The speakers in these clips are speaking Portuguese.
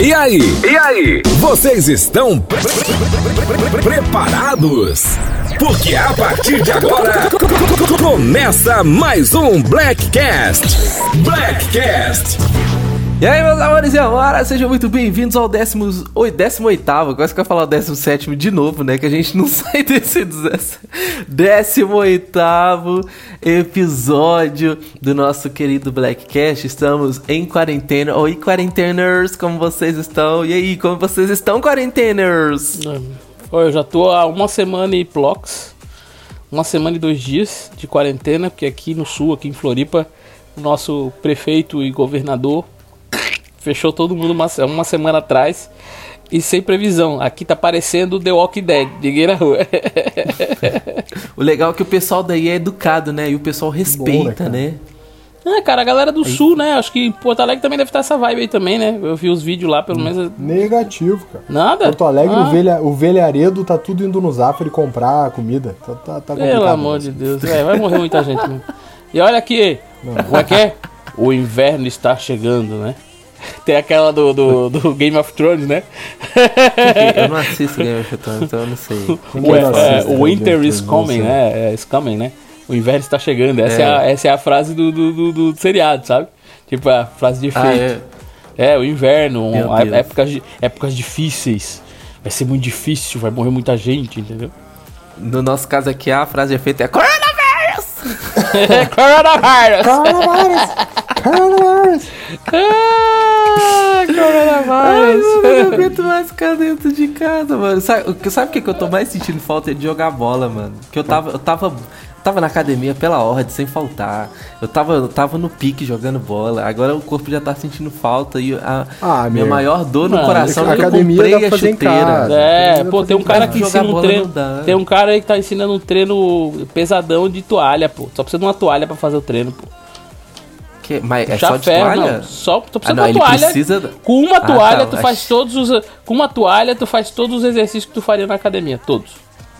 E aí? E aí? Vocês estão pre- pre- pre- pre- preparados? Porque a partir de agora começa mais um Blackcast. Blackcast. E aí, meus amores e amoras, sejam muito bem-vindos ao 18 18º, quase que eu ia falar o 17 de novo, né? Que a gente não sai desse 18º episódio do nosso querido Blackcast. Estamos em quarentena. Oi, quarenteners, como vocês estão? E aí, como vocês estão, quarenteners? Olha, eu já tô há uma semana e blocos, uma semana e dois dias de quarentena, porque aqui no sul, aqui em Floripa, o nosso prefeito e governador fechou todo mundo uma, uma semana atrás e sem previsão. Aqui tá parecendo The Walking Dead, ninguém na rua. O legal é que o pessoal daí é educado, né? E o pessoal respeita, cara? né? É, cara, a galera do sul, né? Acho que Porto Alegre também deve estar essa vibe aí também, né? Eu vi os vídeos lá, pelo menos. Negativo, cara. Nada? Porto Alegre, Ah, o, velha, o velharedo tá tudo indo no Zafari comprar comida. Tá, tá, tá complicado. Pelo amor de Deus, é, vai morrer muita gente mesmo. E olha aqui, como é que é? O inverno está chegando, né? Tem aquela do, do, do Game of Thrones, né? Eu não assisto Game of Thrones, então eu não sei. O, é, o né, Winter Game is coming, né? É, is coming, né? O inverno está chegando. Essa é, É. a, essa é a frase do, do, do, do seriado, sabe? Tipo, a frase de efeito. Ah, é. É, o inverno, Deus. épocas, de- épocas difíceis. Vai ser muito difícil, vai morrer muita gente, entendeu? No nosso caso aqui, a frase de efeito é Coronavírus! Coronavírus! Coronavirus! Coronavirus! Ah, coronavírus! Ai, eu não aguento mais ficar dentro de casa, mano. Sabe o que, sabe o que que eu tô mais sentindo falta é de jogar bola, mano. Que eu tava, eu tava, tava na academia pela ordem, sem faltar. Eu tava, eu tava no pique jogando bola. Agora o corpo já tá sentindo falta e a Ah, minha meu. maior dor no Mano, coração é que eu comprei a chuteira. casa. É, pô, tem um cara que ensina um treino. Tem um cara aí que tá ensinando um treino pesadão de toalha, pô. Só precisa de uma toalha pra fazer o treino, pô. Que- mas é Já só de ferro, toalha? não. Só tu Ah, precisa não, de uma toalha. precisa... Com uma Ah, toalha tá, tu mas- faz todos os. Com uma toalha tu faz todos os exercícios que tu faria na academia, todos.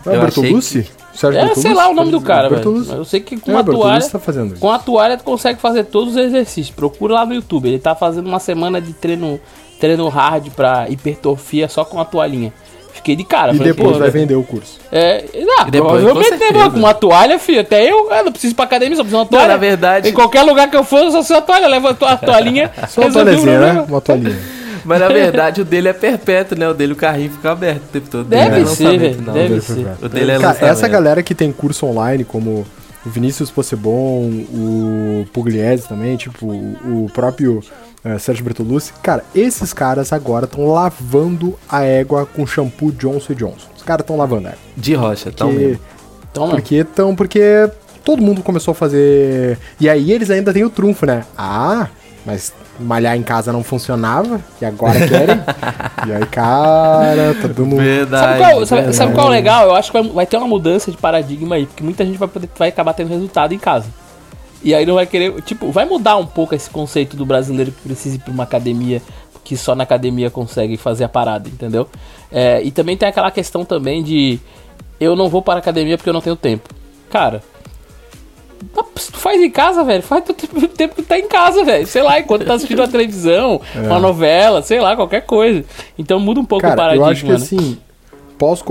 É Bertolucci? Sérgio É, Bertolucci? sei lá o nome do cara, velho. Bertolucci. Eu sei que com É, Bertolucci toalha. tá fazendo isso. Com a toalha tu consegue fazer todos os exercícios. Procura lá no YouTube. Ele tá fazendo uma semana de treino, treino hard pra hipertrofia só com a toalhinha. Fiquei de cara. E falei, depois vai vender o curso. É, não, E depois, provavelmente com com uma toalha, filho. Até eu, eu não preciso ir pra academia, só preciso de uma toalha. na verdade- Em qualquer lugar que eu for, eu só preciso de uma toalha. Leva a to- a toalhinha. Só uma toalhazinha, né? Uma toalhinha. Mas na verdade o dele é perpétuo, né? O dele o carrinho fica aberto o tempo todo. Deve Não é ser, lançamento, velho, não. deve ser. O dele é Cara, essa galera que tem curso online, como o Vinícius Possebon, o Pugliese também, tipo, o próprio eh, Sérgio Bertolucci, cara, esses caras agora estão lavando a égua com shampoo Johnson Johnson. Os caras estão lavando a égua. De rocha, então Porque- mesmo. Toma. Porque tão, porque todo mundo começou a fazer. E aí eles ainda têm o trunfo, né? Ah, mas malhar em casa não funcionava, e agora querem. e aí, cara, tá dando. Verdade. Sabe qual, sabe, sabe qual é o legal? Eu acho que vai, vai ter uma mudança de paradigma aí, porque muita gente vai, poder, vai acabar tendo resultado em casa. E aí não vai querer. Tipo, vai mudar um pouco esse conceito do brasileiro que precisa ir pra uma academia, que só na academia consegue fazer a parada, entendeu? É, e também tem aquela questão também de eu não vou para a academia porque eu não tenho tempo. Cara. tá- Tu faz em casa, velho. Faz o tempo, o que tá em casa, velho. Sei lá, enquanto tá assistindo uma televisão, uma novela, sei lá, qualquer coisa. Então muda um pouco o Cara, paradigma. eu acho que né? assim, pós-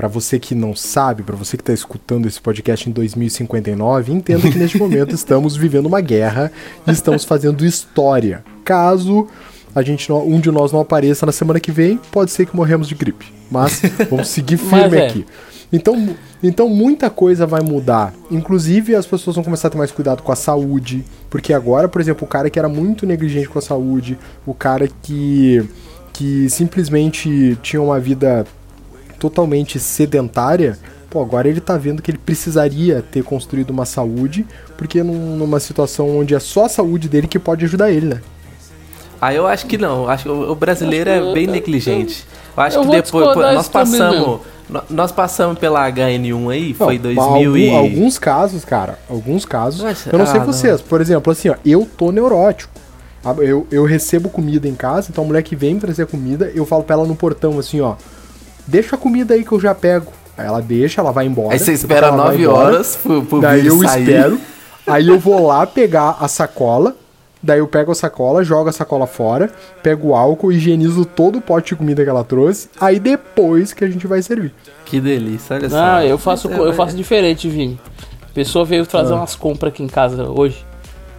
pra você que não sabe, pra você que tá escutando esse podcast em 2059, entenda que neste momento estamos vivendo uma guerra e estamos fazendo história. Caso a gente não- um de nós não apareça na semana que vem, pode ser que morremos de gripe. Mas vamos seguir firme é. aqui. Então, então muita coisa vai mudar. Inclusive as pessoas vão começar a ter mais cuidado com a saúde, porque agora, por exemplo, o cara que era muito negligente com a saúde, o cara que que simplesmente tinha uma vida totalmente sedentária, pô, agora ele tá vendo que ele precisaria ter construído uma saúde, porque num- numa situação onde é só a saúde dele que pode ajudar ele, né? Ah, eu acho que não. Acho que o brasileiro Acho que é bem eu- negligente. Eu acho eu que depois nós passamos, nós passamos pela HN1 aí, foi Não, 2000 e Alguns casos, cara, alguns casos. Mas, eu não sei ah, vocês, por exemplo, assim, ó, eu tô neurótico. Ah, Eu, eu recebo comida em casa, então a mulher que vem me trazer comida, eu falo pra ela no portão assim, ó, deixa a comida aí que eu já pego. Aí ela deixa, ela vai embora. Aí você espera ela vai 9 embora. horas pro, pro Daí eu sair. espero. Aí eu vou lá pegar a sacola, Daí eu pego a sacola, jogo a sacola fora, pego o álcool, higienizo todo o pote de comida que ela trouxe, aí depois que a gente vai servir. Que delícia, olha só. Não, eu faço, é, eu faço diferente, Vini. A pessoa veio trazer Ah. umas compras aqui em casa hoje.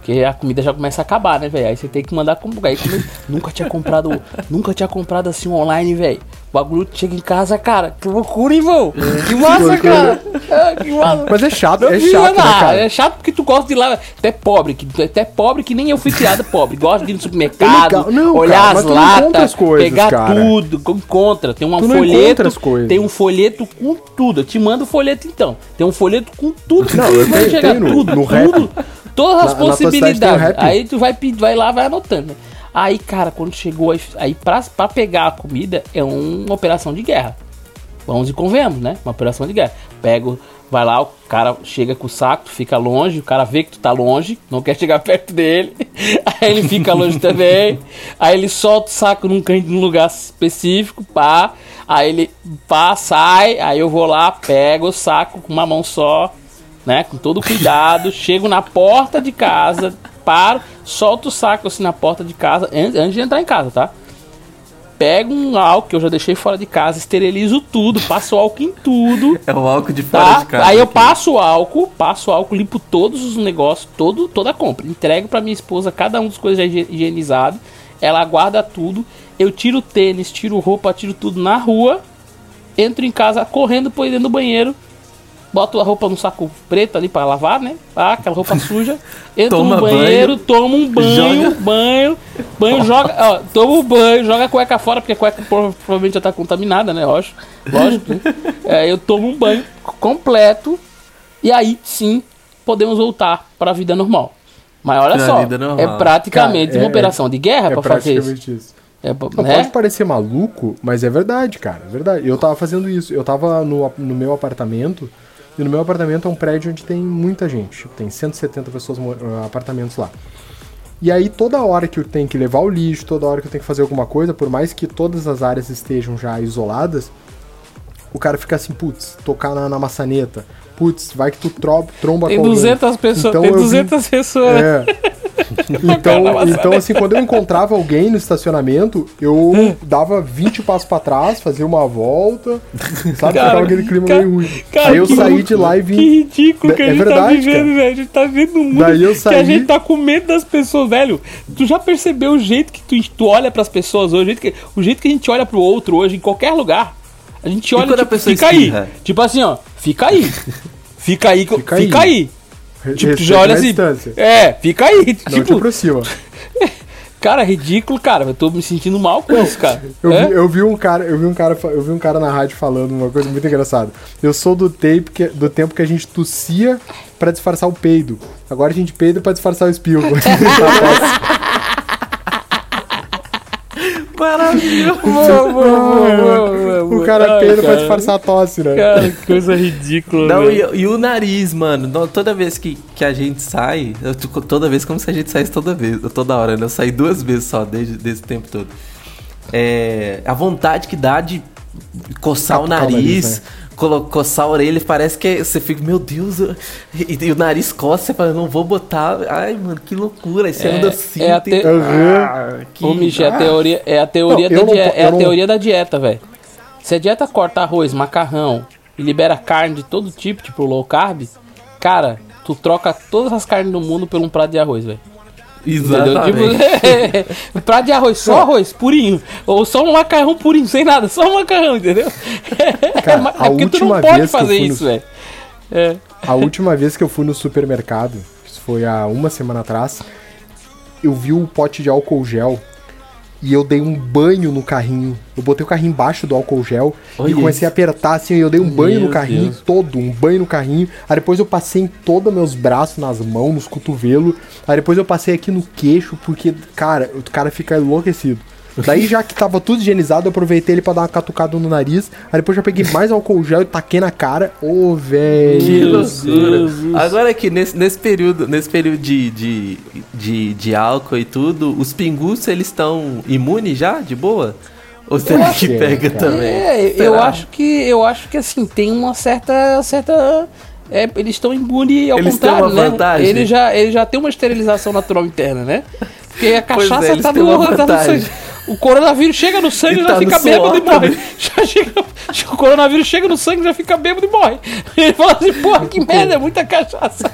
Porque a comida já começa a acabar, né, velho? Aí você tem que mandar comprar. Aí come- nunca tinha comprado. nunca tinha comprado assim online, velho. O bagulho chega em casa, cara. Que loucura, irmão. Que massa, cara. É, que massa. Mas é chato, é chato, né, cara? É chato porque tu gosta de ir lá. Tu é pobre, que, é até pobre que nem eu fui criado pobre. Gosta de ir no supermercado. Não, olhar cara, as latas, as coisas, pegar cara. tudo, encontra. Tem um folheto. Tem um folheto com tudo. Eu te mando o folheto então. Tem um folheto com tudo. Não, eu tenho- chegar, tenho no- tudo, no tudo. Todas as Na- na possibilidades. rap? Aí tu vai, vai lá, vai anotando. Aí, cara, quando chegou aí, pra, pra pegar a comida é uma operação de guerra. Vamos e convenhamos, né? Uma operação de guerra. Pego, vai lá, o cara chega com o saco, tu fica longe, o cara vê que tu tá longe, não quer chegar perto dele. Aí ele fica longe também. Aí ele solta o saco num canto, num lugar específico, pá. Aí ele pá, sai, aí eu vou lá, pego o saco com uma mão só, né? Com todo cuidado, chego na porta de casa, paro, solto o saco assim na porta de casa, antes, antes de entrar em casa, tá? Pego um álcool que eu já deixei fora de casa, esterilizo tudo, passo álcool em tudo. É o álcool de fora Tá? de casa. Aí eu aqui. passo o álcool, passo o álcool, limpo todos os negócios, todo, toda a compra. Entrego pra minha esposa cada um dos coisas já higi- higienizado. Ela guarda tudo. Eu tiro o tênis, tiro roupa, tiro tudo na rua. Entro em casa correndo, põe dentro do banheiro. Boto a roupa no saco preto ali pra lavar, né? Ah, aquela roupa suja. Entro Toma no banheiro, banho, tomo um banho, joga- banho, banho, joga, ó, toma um banho, joga a cueca fora, porque a cueca prova- provavelmente já tá contaminada, né? Lógico. Lógico. né? É, eu tomo um banho completo e aí sim podemos voltar pra vida normal. Mas olha Pra só, é praticamente Cara, é- uma operação de guerra É pra fazer isso. praticamente isso. É, Não, né? Pode parecer maluco, mas é verdade, cara. É verdade. Eu tava fazendo isso. Eu tava no, no meu apartamento. E no meu apartamento é um prédio onde tem muita gente. Tem 170 pessoas, ah, apartamentos lá. E aí, toda hora que eu tenho que levar o lixo, toda hora que eu tenho que fazer alguma coisa, por mais que todas as áreas estejam já isoladas, o cara fica assim, putz, tocar na, na maçaneta. Putz, vai que tu tro tromba Tem com alguém. 200 pessoas, Então tem eu vi- 200 pessoas. É. Então, então, assim, quando eu encontrava alguém no estacionamento, eu dava 20 passos pra trás, fazia uma volta, sabe? Cara, Ficava aquele clima cara- meio ruim. cara, Aí eu que saí louco, de lá e vim. Que ridículo que É a gente tá verdade, vivendo, cara. velho. A gente tá vivendo um mundo Daí eu que a saí- gente tá com medo das pessoas, velho. Tu já percebeu o jeito que tu, tu olha pras pessoas hoje, o jeito, que, o jeito que a gente olha pro outro hoje, em qualquer lugar. A gente olha quando a tipo, pessoa fica aí. espirra? Tipo assim, ó, fica aí. Fica aí, Fica fica, aí. aí. Re- Tipo, tu respeita já olha a assim. distância. É, fica aí. Não te tipo, aproxima. cara, ridículo, cara. Eu tô me sentindo mal com isso, cara. Eu, É? vi, eu vi um cara, eu vi um cara, eu vi um cara na rádio falando uma coisa muito engraçada. Eu sou do tempo que, do tempo que a gente tossia pra disfarçar o peido. Agora a gente peida pra disfarçar o espirro. Maravilhoso. Boa, boa, boa, boa, boa. o cara peida pra disfarçar a tosse, né? Cara, que coisa ridícula. Não, e, e o nariz, mano. toda vez que, que a gente sai, eu, toda vez como se a gente saísse toda vez, toda hora, né? Eu saí duas vezes só desde desse tempo todo. É, a vontade que dá de coçar o Catucar o nariz, nariz, né? Colo- coçar a orelha, parece que você fica, meu Deus, eu- e, e o nariz coça, você fala, não vou botar. Ai, mano, que loucura. Aí você É, anda assim. é a tem- te- Ah, que- Ô, Michel, é a ah. teoria, é a teoria, Não, da, não é a não- teoria da dieta, velho. Se a dieta corta arroz, macarrão e libera carne de todo tipo, tipo low carb, cara, tu troca todas as carnes do mundo por um prato de arroz, velho. Entendeu? Exatamente. Tipo, prato de arroz, só arroz, purinho. Ou só um macarrão purinho, sem nada, só um macarrão, entendeu? Cara, Mas a é porque tu não última pode vez que eu fazer fui no- isso, velho. É. A última vez que eu fui no supermercado, isso foi há uma semana atrás, eu vi um pote de álcool gel e eu dei um banho no carrinho. Eu botei o carrinho embaixo do álcool gel Olha e comecei a apertar assim, eu dei um banho Meu no carrinho Deus. todo, um banho no carrinho. Aí depois eu passei em todos meus braços, nas mãos, nos cotovelos. Aí depois eu passei aqui no queixo, porque, cara, o cara fica enlouquecido. Daí, já que tava tudo higienizado, eu aproveitei ele pra dar uma catucada no nariz. Aí depois já peguei mais álcool gel e taquei na cara. Ô, Que velho. loucura. Jesus. Agora aqui, nesse, nesse período, nesse período de, de, de, de álcool e tudo, os pingus, eles estão imunes já, de boa? Ou será que que é, pega cara. também? É, eu acho que eu acho que assim tem uma certa certa é, eles estão imunes ao Eles têm contrário, uma né? vantagem. Ele já, ele já tem uma esterilização natural interna, né? Porque a é, cachaça eles tá, no, tá no vantagem. sangue. O coronavírus chega no sangue E já tá fica bêbado e morre. também. Já chega, o coronavírus chega no sangue já fica bêbado e morre. Ele fala assim, porra, que merda, é muita cachaça.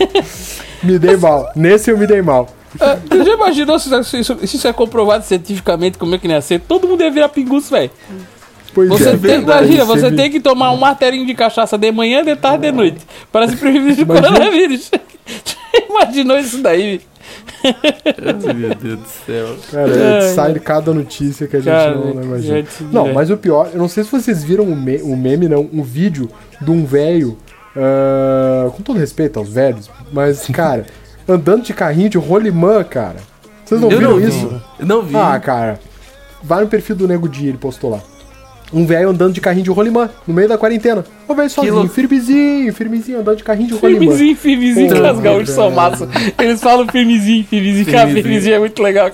Me dei mal. Nesse eu me dei mal. Ah, Tu já imaginou se isso, se isso é comprovado cientificamente, como é que não ia ser? Todo mundo ia virar pinguço, velho. Pois Você é. tem, imagina, você tem que tomar um martelinho de cachaça de manhã, de tarde, de noite. Para se prevenir do coronavírus. Já Imaginou isso daí? Meu Deus do céu. Cara, é, Ai. sai cada notícia que a gente Cara, não, não imagina. gente, Não, mas o pior, eu não sei se vocês viram o, me, o meme, não, um vídeo de um velho, ah, com todo respeito aos velhos, mas, cara, andando de carrinho de rolimã, cara. Vocês não Eu viram não vi. isso? Eu não vi. Ah, cara, vai no perfil do Nego Di, ele postou lá. Um velho andando de carrinho de rolimã, no meio da quarentena. O velho sozinho, louco. firmezinho, firmezinho, andando de carrinho de rolimã. Firmezinho, firmezinho, que as gaúchos são massa. Eles falam firmezinho, firmezinho, cara, Firmezinho. firmezinho é muito legal.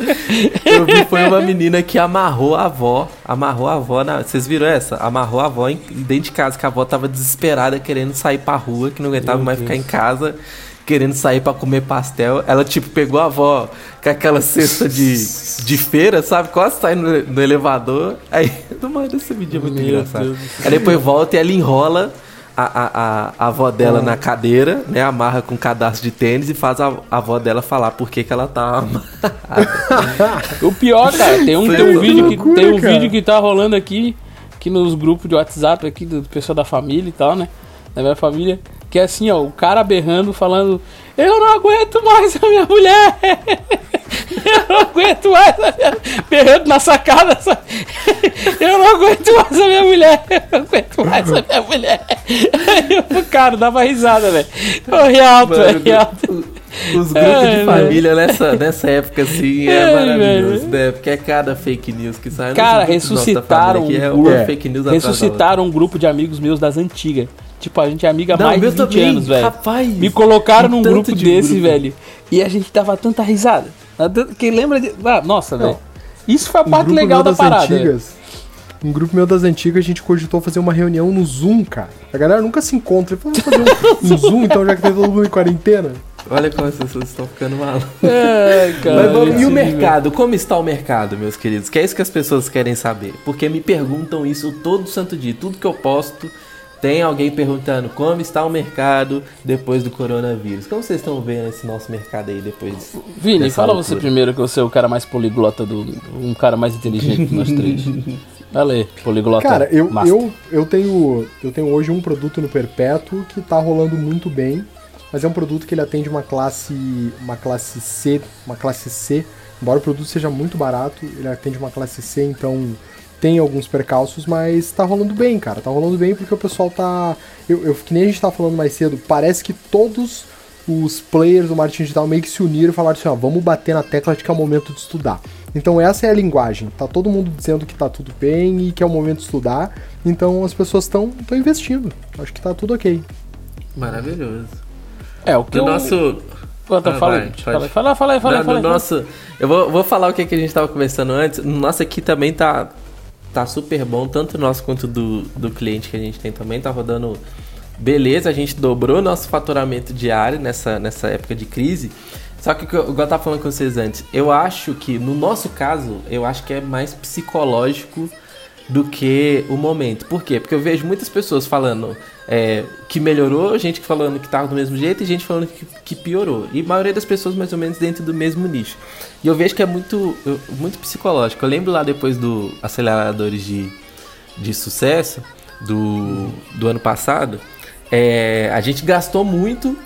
Eu vi foi uma menina que amarrou a avó. Amarrou a avó na. Vocês viram essa? Amarrou a avó em- dentro de casa, que a avó tava desesperada, querendo sair pra rua, que não aguentava Meu mais Deus. ficar em casa, querendo sair pra comer pastel. Ela, tipo, pegou a avó com aquela cesta de, de feira, sabe? Quase saindo no, no elevador. Aí, mano, esse vídeo é muito Meu engraçado. Deus Aí depois volta e ela enrola. A, a, a, a avó dela na cadeira, né? Amarra com um cadastro de tênis e faz a, a avó dela falar por que, que ela tá amarrada. O pior, cara, tem um, Sei tem um vídeo que Que loucura, tem um cara. vídeo que tá rolando aqui, aqui nos grupos de WhatsApp aqui do pessoal da família e tal, né? Da minha família, que é assim, ó, o cara berrando, falando: "Eu não aguento mais a minha mulher". Eu não aguento mais a minha... Berrando na sacada. sabe? Eu não aguento mais a minha mulher. Eu não aguento mais a minha mulher. Aí eu, cara, dava risada, velho. Eu ri alto, Mano, velho. ri alto. o- Os grupos de velho. família nessa, nessa época, assim, é Ai, maravilhoso, velho. né? Porque é cada fake news que sai. Cara, ressuscitaram é um da outra. Ressuscitaram um grupo de amigos meus das antigas. Tipo, a gente é amiga há mais de meu 20 também, anos, velho. rapaz. Me colocaram Um num grupo de desse, grupo. velho. E a gente dava tanta risada. Quem lembra de. Ah, nossa, Não. velho. Isso foi a Um parte grupo legal meu da das parada. antigas. Um grupo meu das antigas, a gente cogitou fazer uma reunião no Zoom, cara. A galera nunca se encontra. Falou, Vamos fazer um, um Zoom, então, já que tá todo mundo em quarentena. Olha como as pessoas estão ficando malucas. Ai, cara, Mas e esse o mercado? Como está o mercado, meus queridos? Que é isso que as pessoas querem saber. Porque me perguntam isso todo santo dia. Tudo que eu posto, tem alguém perguntando como está o mercado depois do coronavírus. Como vocês estão vendo esse nosso mercado aí depois? Vini, dessa fala loucura? você primeiro que você é o cara mais poliglota do. Um cara mais inteligente que nós três. Aí, poliglota. Cara, eu, master. eu, eu, tenho, eu tenho hoje um produto no Perpétuo que tá rolando muito bem, mas é um produto que ele atende uma classe, uma classe C, uma classe C. Embora o produto seja muito barato, ele atende uma classe C, então tem alguns percalços, mas tá rolando bem, cara. Tá rolando bem porque o pessoal tá. Eu, eu, que nem a gente tava falando mais cedo, parece que todos os players do marketing digital meio que se uniram e falaram assim, ó, vamos bater na tecla de que é o momento de estudar. Então essa é a linguagem. Tá todo mundo dizendo que tá tudo bem e que é o momento de estudar. Então as pessoas estão investindo. Acho que tá tudo ok. Maravilhoso. É, o que Do eu... nosso. Fala, Ah, fala, vai, fala, fala, fala, fala, Não, fala, no aí, nosso, eu vou, vou falar o que, que a gente tava conversando antes. No nosso aqui também tá, tá super bom, tanto nosso quanto do, do cliente que a gente tem também. Tá rodando beleza. A gente dobrou nosso faturamento diário nessa, nessa época de crise. Só que, igual eu tava falando com vocês antes, eu acho que, no nosso caso, eu acho que é mais psicológico do que o momento. Por quê? Porque eu vejo muitas pessoas falando é, que melhorou, gente falando que tava do mesmo jeito e gente falando que, que piorou. E a maioria das pessoas mais ou menos dentro do mesmo nicho. E eu vejo que é muito, muito psicológico. Eu lembro lá depois do Aceleradores de, de Sucesso, do, do ano passado, é, a gente gastou muito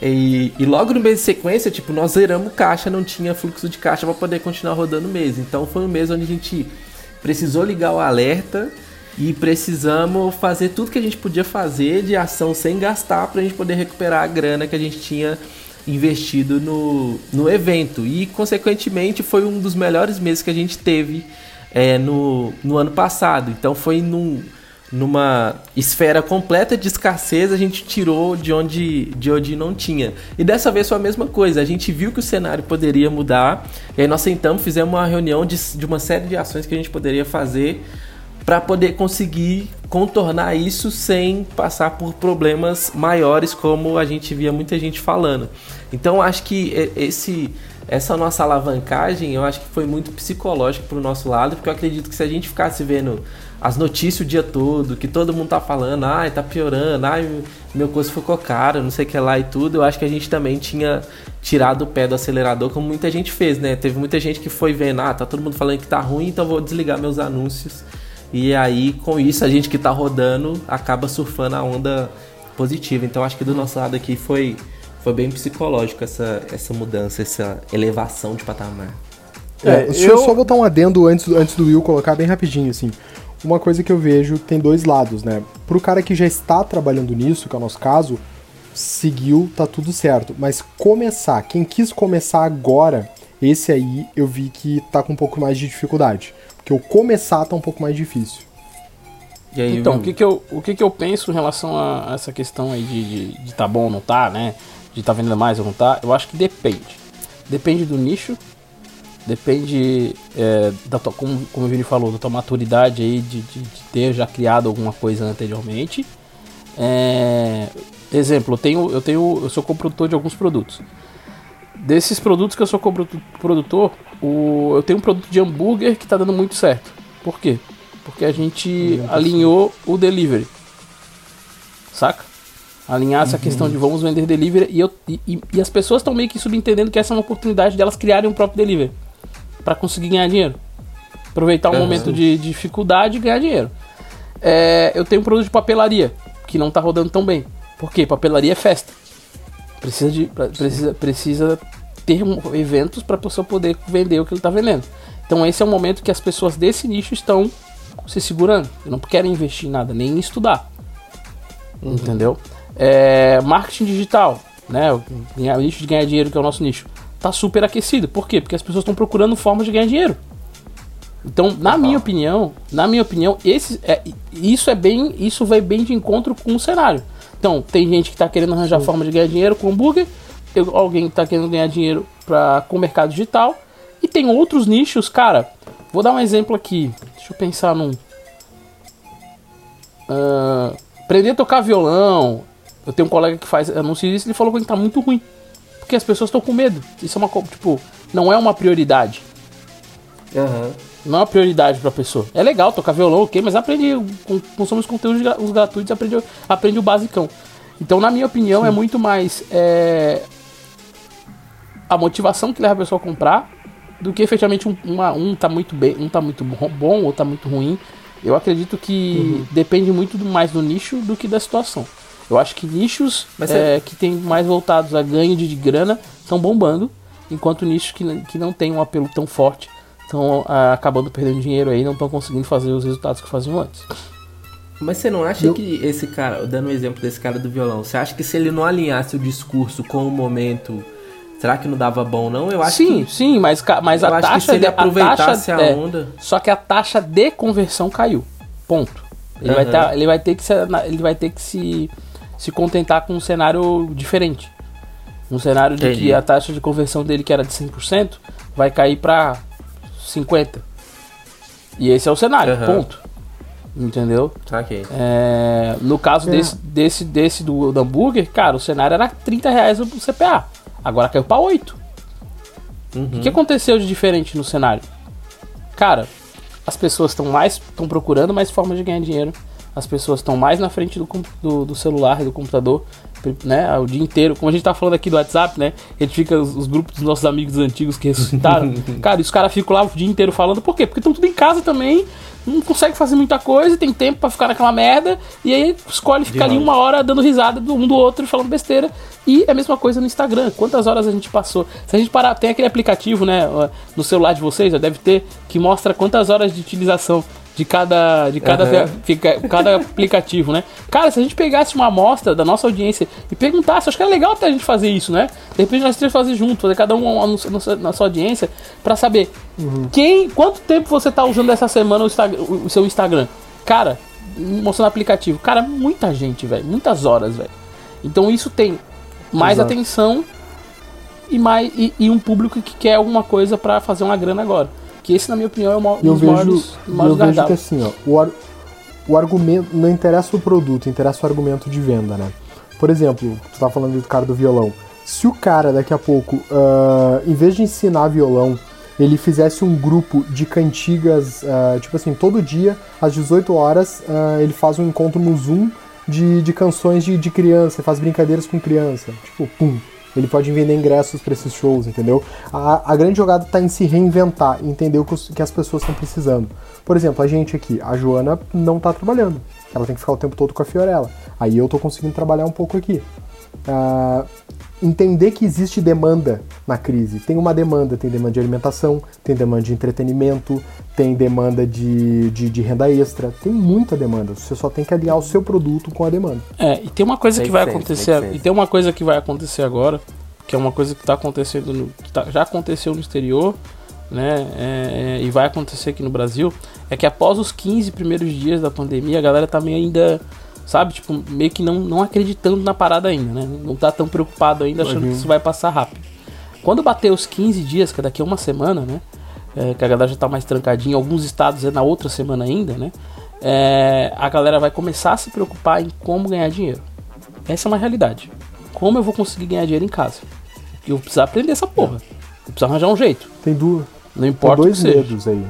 e, e logo no mês de sequência, tipo, nós zeramos caixa, não tinha fluxo de caixa para poder continuar rodando o mês. Então foi um mês onde a gente precisou ligar o alerta e precisamos fazer tudo que a gente podia fazer de ação sem gastar para a gente poder recuperar a grana que a gente tinha investido no, no evento. E, consequentemente, foi um dos melhores meses que a gente teve é, no, no ano passado. Então, foi num, numa esfera completa de escassez, a gente tirou de onde, de onde não tinha. E dessa vez foi a mesma coisa. A gente viu que o cenário poderia mudar. E aí nós sentamos, fizemos uma reunião de, de uma série de ações que a gente poderia fazer para poder conseguir contornar isso sem passar por problemas maiores como a gente via muita gente falando. Então acho que esse essa nossa alavancagem, eu acho que foi muito psicológico pro nosso lado, porque eu acredito que se a gente ficasse vendo as notícias o dia todo, que todo mundo tá falando, ai, tá piorando, ai, meu curso ficou caro, não sei o que lá e tudo, eu acho que a gente também tinha tirado o pé do acelerador, como muita gente fez, né? Teve muita gente que foi vendo, ah, tá todo mundo falando que tá ruim, então vou desligar meus anúncios. E aí, com isso, a gente que tá rodando acaba surfando a onda positiva. Então, acho que do nosso lado aqui foi, foi bem psicológico essa, essa mudança, essa elevação de patamar. É, é deixa eu só botar um adendo antes, antes do Will colocar bem rapidinho, assim. Uma coisa que eu vejo tem dois lados, né? Pro cara que já está trabalhando nisso, que é o nosso caso, seguiu, tá tudo certo. Mas começar, quem quis começar agora, esse aí eu vi que tá com um pouco mais de dificuldade. Porque o começar tá um pouco mais difícil. Aí, então, o que, que, eu, o que, que eu penso em relação a essa questão aí de, de, de tá bom ou não tá, né? De tá vendendo mais ou não tá? Eu acho que depende. Depende do nicho, depende é, da tua, como, como o Vini falou, da tua maturidade aí de, de, de ter já criado alguma coisa anteriormente. É, exemplo, eu tenho, eu tenho, eu sou coprodutor de alguns produtos. Desses produtos que eu sou produtor, o, eu tenho um produto de hambúrguer que está dando muito certo. Por quê? Porque a gente alinhou o delivery. Saca? Alinhar essa uhum. questão de vamos vender delivery e, eu, e, e as pessoas estão meio que subentendendo que essa é uma oportunidade delas criarem um próprio delivery para conseguir ganhar dinheiro. Aproveitar um uhum. momento de, de dificuldade e ganhar dinheiro. É, eu tenho um produto de papelaria que não está rodando tão bem. Por quê? Papelaria é festa. Precisa, de, precisa, precisa ter eventos para a pessoa poder vender o que ele está vendendo. Então esse é o momento que as pessoas desse nicho estão se segurando. Não querem investir em nada, nem em estudar. Uhum. Entendeu? É, marketing digital, né? O nicho de ganhar dinheiro, que é o nosso nicho, tá super aquecido. Por quê? Porque as pessoas estão procurando formas de ganhar dinheiro. Então, na minha opinião, na minha opinião, esse é, isso é bem, isso vai bem de encontro com o cenário. Então, tem gente que está querendo arranjar Sim. forma de ganhar dinheiro com hambúrguer, alguém está querendo ganhar dinheiro pra, com o mercado digital, e tem outros nichos, cara. Vou dar um exemplo aqui. Deixa eu pensar num. Uh, aprender a tocar violão. Eu tenho um colega que faz anúncio disso e ele falou que está muito ruim. Porque as pessoas estão com medo. Isso é uma tipo, não é uma prioridade. Uhum. Não é uma prioridade pra pessoa. É legal tocar violão, ok, mas aprende, consome os conteúdos os gratuitos, aprende, aprende o basicão. Então, na minha opinião, é Sim. é muito mais é, a motivação que leva a pessoa a comprar do que efetivamente um, uma, um tá muito bem, um tá muito bom ou tá muito ruim. Eu acredito que uhum. depende muito mais do nicho do que da situação. Eu acho que nichos é, é... que tem mais voltados a ganho de, de grana estão bombando, enquanto nichos que, que não tem um apelo tão forte estão acabando perdendo dinheiro aí, não estão conseguindo fazer os resultados que faziam antes. Mas você não acha Eu... que esse cara, dando o um exemplo desse cara do violão, você acha que se ele não alinhasse o discurso com o momento, será que não dava bom não? Eu acho sim, que, sim, mas, mas a taxa se ele aproveitasse a, taxa, a é, onda, é, só que a taxa de conversão caiu. Ponto. Ele, uhum. vai, tá, ele vai ter que se, ele vai ter que se, se contentar com um cenário diferente. Um cenário de Entendi. que a taxa de conversão dele que era de 100% vai cair para 50. E esse é o cenário, uhum. ponto. Entendeu? Okay. É, no caso é. desse, desse, desse do, do, hambúrguer, cara, o cenário era 30 reais o CPA. Agora caiu pra 8. Uhum. O que aconteceu de diferente no cenário? Cara, as pessoas estão mais. estão procurando mais formas de ganhar dinheiro. As pessoas estão mais na frente do, do, do celular e do computador né, o dia inteiro. Como a gente tá falando aqui do WhatsApp, né? A gente fica os, os grupos dos nossos amigos antigos que ressuscitaram. cara, os caras ficam lá o dia inteiro falando. Por quê? Porque estão tudo em casa também, não consegue fazer muita coisa, tem tempo para ficar naquela merda, e aí escolhe ficar ali uma hora dando risada do um do outro e falando besteira. E é a mesma coisa no Instagram. Quantas horas a gente passou? Se a gente parar, tem aquele aplicativo, né, no celular de vocês, já deve ter, que mostra quantas horas de utilização de cada, de cada, uhum. fica, cada aplicativo, né? Cara, se a gente pegasse uma amostra da nossa audiência e perguntasse, acho que é legal até a gente fazer isso, né? De repente nós três fazer junto, fazer cada um na sua audiência, para saber uhum. quem, quanto tempo você tá usando essa semana o, o, seu Instagram. Cara, mostrando aplicativo. Cara, muita gente, velho. Muitas horas, velho. Então isso tem mais Exato. atenção e, mais, e, e, um público que quer alguma coisa para fazer uma grana agora. Que esse, na minha opinião, é o maior, eu dos vejo, maiores, e eu maiores vejo que assim, ó, o, ar- o argumento. Não interessa o produto, interessa o argumento de venda, né? Por exemplo, tu tá falando do cara do violão. Se o cara daqui a pouco, ah, em vez de ensinar violão, ele fizesse um grupo de cantigas, ah, tipo assim, todo dia, às 18 horas, ah, ele faz um encontro no Zoom de, de canções de, de criança, faz brincadeiras com criança. Tipo, pum. Ele pode vender ingressos para esses shows, entendeu? A, a grande jogada tá em se reinventar, entender o que, as pessoas estão precisando. Por exemplo, a gente aqui, a Joana não tá trabalhando. Ela tem que ficar o tempo todo com a Fiorella. Aí eu tô conseguindo trabalhar um pouco aqui. Ah, entender que existe demanda na crise. Tem uma demanda, tem demanda de alimentação, tem demanda de entretenimento, tem demanda de, de, de renda extra, tem muita demanda. Você só tem que alinhar o seu produto com a demanda. É, e tem uma coisa que vai sense, acontecer. E tem uma coisa que vai acontecer agora, que é uma coisa que tá acontecendo no. que tá- já aconteceu no exterior, né? é, é, e vai acontecer aqui no Brasil, é que após os 15 primeiros dias da pandemia, a galera tá meio ainda. Sabe, tipo, meio que não, não acreditando na parada ainda, né? Não tá tão preocupado ainda, achando que isso vai passar rápido. Quando bater os 15 dias, que é daqui a uma semana, né? é, que a galera já tá mais trancadinha, alguns estados é na outra semana ainda, né? é, a galera vai começar a se preocupar em como ganhar dinheiro. Essa é uma realidade. Como eu vou conseguir ganhar dinheiro em casa? Eu vou precisar aprender essa porra. Eu preciso arranjar um jeito. Tem, du Não tem importa que dois medos aí.